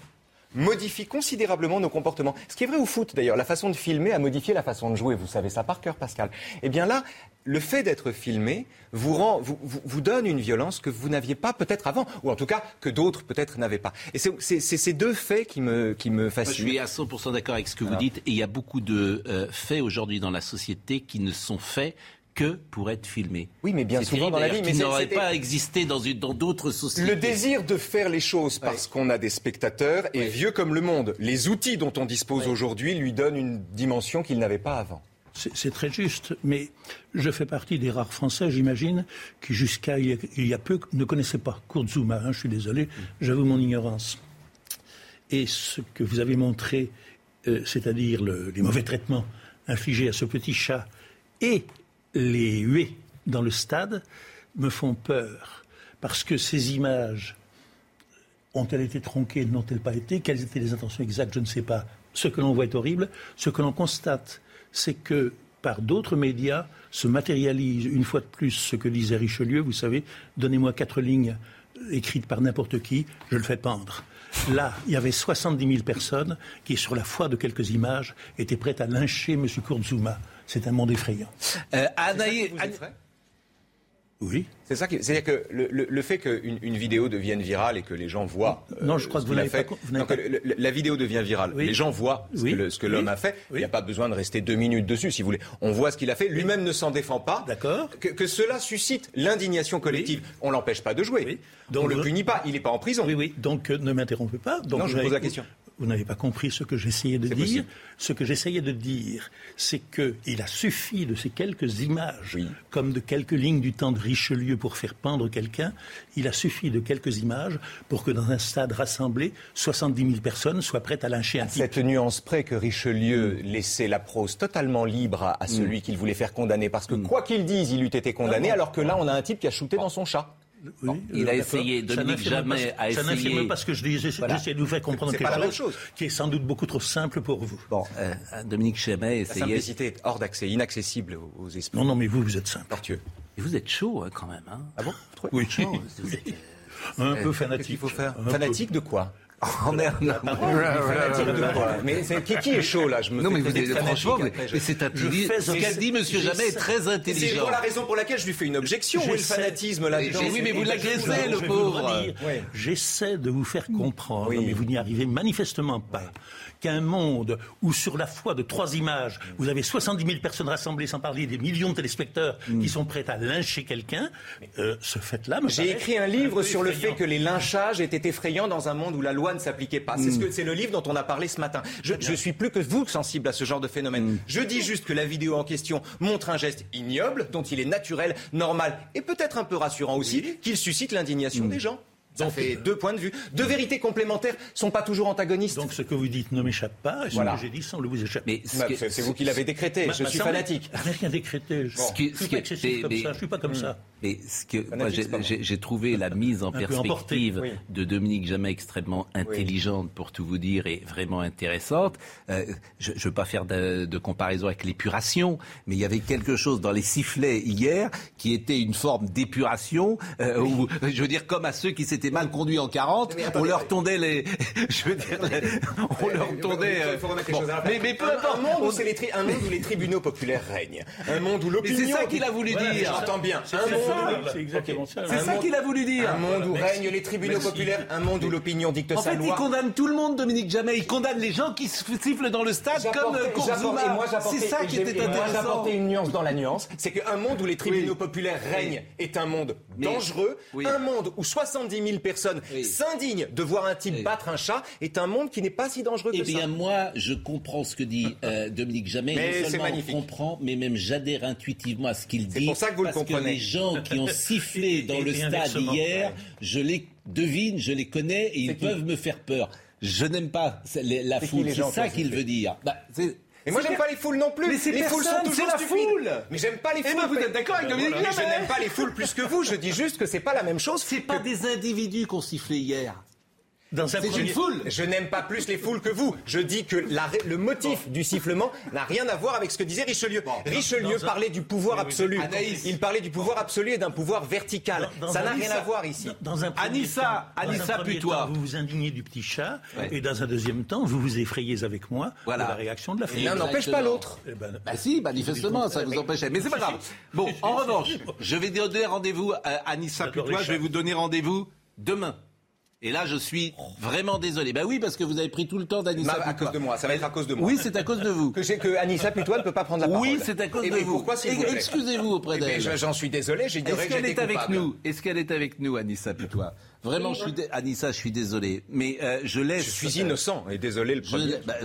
modifie considérablement nos comportements. Ce qui est vrai au foot d'ailleurs, la façon de filmer a modifié la façon de jouer. Vous savez ça par cœur, Pascal. Eh bien là, le fait d'être filmé vous, rend, vous, vous- vous donne une violence que vous n'aviez pas peut-être avant, ou en tout cas que d'autres peut-être n'avaient pas. Et c'est ces deux faits qui me, qui me Moi, je fascinent. suis à 100% d'accord avec ce que vous dites. Et il y a beaucoup de euh, faits aujourd'hui dans la société qui ne sont faits que pour être filmé. Oui, mais bien souvent dans la vie, mais qui n'aurait pas existé dans d'autres sociétés. Le désir de faire les choses parce qu'on a des spectateurs est vieux comme le monde. Les outils dont on dispose aujourd'hui lui donnent une dimension qu'il n'avait pas avant. C'est très juste, mais je fais partie des rares Français, j'imagine, qui jusqu'à il, y a- il y a peu ne connaissaient pas Kurzuma. hein, je suis désolé, j'avoue mon ignorance. Et ce que vous avez montré, euh, c'est-à-dire le- les mauvais traitements infligés à ce petit chat et les huées dans le stade, me font peur. Parce que ces images ont-elles été tronquées, n'ont-elles pas été? Quelles étaient les intentions exactes? Je ne sais pas. Ce que l'on voit est horrible. Ce que l'on constate, c'est que par d'autres médias se matérialise une fois de plus ce que disait Richelieu. Vous savez, donnez-moi quatre lignes écrites par n'importe qui, je le fais pendre. Là, il y avait 70 000 personnes qui, sur la foi de quelques images, étaient prêtes à lyncher M. Kurzuma. C'est un monde effrayant. Euh, Oui. C'est ça qui, c'est-à-dire que le, le- le fait qu'une une vidéo devienne virale et que les gens voient. euh, Non, je crois ce que vous pas fait- vous non, le- le- la vidéo devient virale. Oui. Les gens voient ce Oui. que le- ce que l'homme Oui. a fait. Il n'y a pas besoin de rester deux minutes dessus, si vous voulez. On voit ce qu'il a fait. Lui-même ne s'en défend pas. D'accord. Que, que cela suscite l'indignation collective. On l'empêche pas de jouer. Donc, on le vous- punit pas. Il n'est pas en prison. Oui, oui. Donc euh, ne m'interrompez pas. Donc, Non, je vous pose la question. Vous n'avez pas compris ce que j'essayais de dire. possible. Ce que j'essayais de dire, c'est qu'il a suffi de ces quelques images, comme de quelques lignes du temps de Richelieu pour faire pendre quelqu'un. Il a suffi de quelques images pour que dans un stade rassemblé, 70 000 personnes soient prêtes à lyncher un type. Cette nuance près que Richelieu laissait la prose totalement libre à, à Mm. celui qu'il voulait faire condamner. Parce que quoi qu'il dise, il eût été condamné, alors que là, on a un type qui a shooté dans son chat. Oui, il a euh, essayé, Dominique Jamais a Ça n'affirme essayé- pas ce que je dis. J'essaie Voilà. de vous faire comprendre quelque la chose, chose. qui est sans doute beaucoup trop simple pour vous. Bon, euh, Dominique Chemet La essayait. simplicité est hors d'accès, inaccessible aux, aux esprits. Non, non, mais vous, vous êtes simple. Tortueux. Et vous êtes chaud hein, quand même. Hein ah bon? Oui. Chaud, vous êtes, Un peu Qu'est-ce fanatique. qu'il faut faire? Un peu. Fanatique de quoi? Oh non. De quoi Mais c'est- qui, qui est chaud là? Je me Non, mais vous fanatique franchement, mais- après, je- mais c'est intelligent. fais Ce qu'a dit Monsieur Jamais est très C'est intelligent. pour la raison pour laquelle je lui fais une objection. Où est le fanatisme Mais oui, mais vous l'agressez, le pauvre. J'essaie de vous faire comprendre, mais vous n'y arrivez manifestement pas, qu'un monde où sur la foi de trois images, vous avez 70 000 personnes rassemblées, sans parler des millions de téléspectateurs Mm. qui sont prêts à lyncher quelqu'un, euh, ce fait-là me J'ai écrit un livre sur le fait que les lynchages étaient effrayants dans un monde où la loi ne s'appliquait pas. C'est ce que c'est le livre dont on a parlé ce matin. Je, je suis plus que vous sensible à ce genre de phénomène. Je dis juste que la vidéo en question montre un geste ignoble dont il est naturel, normal et peut-être un peu rassurant aussi qu'il suscite l'indignation des gens. Ça fait deux points de vue. Deux vérités complémentaires sont pas toujours antagonistes. Donc ce que vous dites ne m'échappe pas, et ce Voilà. que j'ai dit semble vous échapper. Mais ce Bah, c'est vous qui l'avez décrété. Ma- Je ma suis fanatique. Rien décrété. Je ne suis qui- pas excessif mais- comme mais- ça. Je suis pas comme ça. Et ce que j'ai- trouvé la mise en perspective emporté, de Dominique Jamais extrêmement intelligente pour tout vous dire et vraiment intéressante. Euh, je ne veux pas faire de, de comparaison avec l'épuration, mais il y avait quelque chose dans les sifflets hier qui était une forme d'épuration euh, je veux dire, comme à ceux qui s'étaient mal conduits en 40, Mais on leur tondait les, je veux dire, on leur tondait. Il faut- euh, il faut bon. à mais, mais peu importe. Un monde, où les tri- un monde où les tribunaux populaires règnent. Un monde où l'opinion. c'est ça qu'il a voulu Voilà, dire. J'entends bien. C'est ça. C'est qu'il a voulu dire. Un monde où règnent les tribunaux Merci. populaires, un monde où l'opinion dicte En sa fait, il loi. condamne tout le monde, Dominique Jamais. Il condamne les gens qui sifflent dans le stade comme euh, Kurzuma. C'est ça qui était intéressant. J'apportais une nuance dans la nuance, c'est qu'un monde où les tribunaux populaires règnent est un monde dangereux. Un monde où 70 000 personnes Oui. s'indignent de voir un type Oui. battre un chat est un monde qui n'est pas si dangereux Eh que bien, ça. moi, je comprends ce que dit euh, Dominique Jamais. Mais non c'est seulement magnifique. on comprend, mais même j'adhère intuitivement à ce qu'il dit. pour ça que vous le parce comprenez. que les gens qui ont sifflé dans et- le stade hier, je les devine, je les connais et ils qui peuvent me faire peur. Je n'aime pas c'est- la C'est foule. C'est ça qu'il veut dire. Bah, c'est- Et moi j'aime pas les foules non plus. Mais c'est les foules sont toujours c'est la stupides. foule. Mais j'aime pas les Eh foules. ben, vous êtes d'accord avec Dominique Mais je n'aime pas les foules plus que vous. Je dis juste que c'est pas la même chose. C'est pas des individus qu'on sifflait hier. Dans un C'est premier une foule. Je n'aime pas plus les foules que vous. Je dis que la- le motif du sifflement n'a rien à voir avec ce que disait Richelieu. Richelieu un- parlait du pouvoir oui, absolu. Anaïs. Il parlait du pouvoir absolu et d'un pouvoir vertical. Dans Ça n'a rien à voir ici. Dans un premier Anissa, temps- dans Anissa, temps, Vous vous indignez du petit chat, Ouais. et dans un deuxième temps, vous vous effrayez avec moi Voilà. de la réaction de la foule. L'un n'empêche pas l'autre. Eh ben, Bah si, manifestement, ça vous empêchait. Mais c'est pas grave. Bon, en revanche, je vais donner rendez-vous à Anissa Putois. Je vais vous donner rendez-vous demain. Et là, je suis vraiment désolé. Bah oui, parce que vous avez pris tout le temps d'Anissa Ma- à Putois. cause de moi, ça va être à cause de moi. Oui, c'est à cause de vous. Que, j'ai- que Anissa Putois ne peut pas prendre la parole. Oui, c'est à cause Et de vous. Pourquoi, plaît Excusez-vous auprès Eh d'elle. je- J'en suis désolé, j'ai Est-ce qu'elle est avec nous? Est-ce qu'elle est avec nous, Anissa Putois? Vraiment, je suis dé- Anissa, je suis désolé, mais euh, je laisse. Je suis innocent et désolé le Je- premier. bah,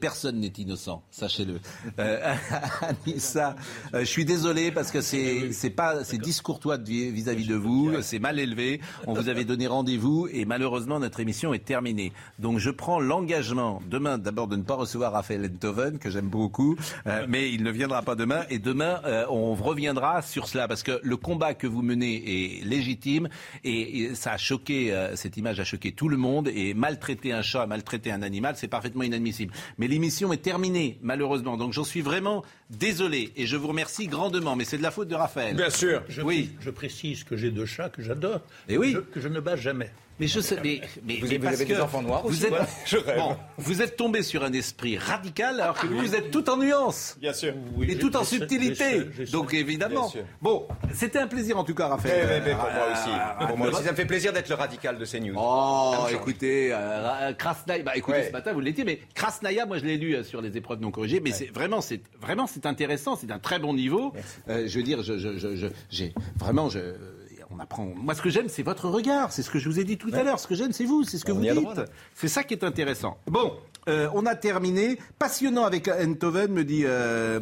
personne n'est innocent, sachez-le. Euh, Anissa, euh, je suis désolé parce que c'est c'est pas c'est discourtois vis-à-vis de vous, c'est mal élevé. On vous avait donné rendez-vous et malheureusement notre émission est terminée. Donc je prends l'engagement demain d'abord de ne pas recevoir Raphaël Enthoven que j'aime beaucoup, euh, mais il ne viendra pas demain et demain euh, on reviendra sur cela parce que le combat que vous menez est légitime et, et ça a choqué euh, cette image a choqué tout le monde et maltraiter un chat, maltraiter un animal, c'est parfaitement inadmissible. Mais l'émission est terminée malheureusement, donc j'en suis vraiment désolé et je vous remercie grandement. Mais c'est de la faute de Raphaël. Bien sûr. Je, Oui. je précise que j'ai deux chats que j'adore. Et oui. je- que je ne bats jamais. Mais je sais, mais, mais, Vous- mais vous parce avez des que enfants noirs vous aussi, êtes, voilà. Je rêve. Bon, vous êtes tombé sur un esprit radical alors que vous, vous êtes tout en nuances. Bien sûr. et tout en subtilité. Donc évidemment. Bon, c'était un plaisir en tout cas, Raphaël. eh, eh, pour moi aussi. Euh, Pour moi euh, aussi, ça me fait plaisir d'être le radical de. Oh, Ça me change. écoutez, euh, Krasnaya, bah écoutez, Ouais. ce matin vous l'étiez, mais Krasnaya, moi je l'ai lu euh, sur les épreuves non corrigées, mais c'est vraiment, c'est vraiment, c'est intéressant, c'est d'un très bon niveau. Euh, je veux dire, je, je, je, je- j'ai vraiment, je, on apprend. Moi, ce que j'aime, c'est votre regard, c'est ce que je vous ai dit tout à l'heure. Ce que j'aime, c'est vous, c'est ce que On vous dites. C'est ça qui est intéressant. Bon, euh, on a terminé. Passionnant avec Enthoven, me dit euh,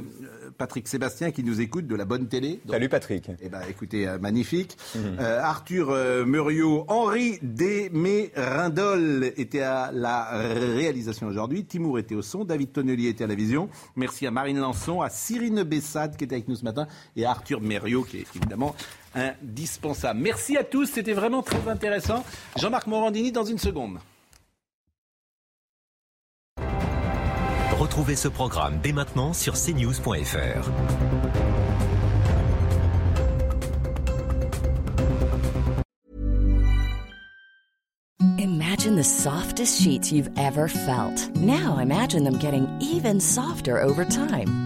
Patrick Sébastien qui nous écoute de la bonne télé. Donc, Salut Patrick. eh ben, écoutez, euh, magnifique. Mhm. Euh, Arthur euh, Muriot, Henri Desmérindol était à la réalisation aujourd'hui. Timour était au son. David Tonnelier était à la vision. Merci à Marine Lançon, à Cyrine Bessade qui était avec nous ce matin et à Arthur Muriot qui est évidemment indispensable. Merci à tous. C'était vraiment très intéressant. Jean-Marc Morandini dans une seconde. Retrouvez ce programme dès maintenant sur cnews.fr. Imagine the softest sheets you've ever felt. Now imagine them getting even softer over time.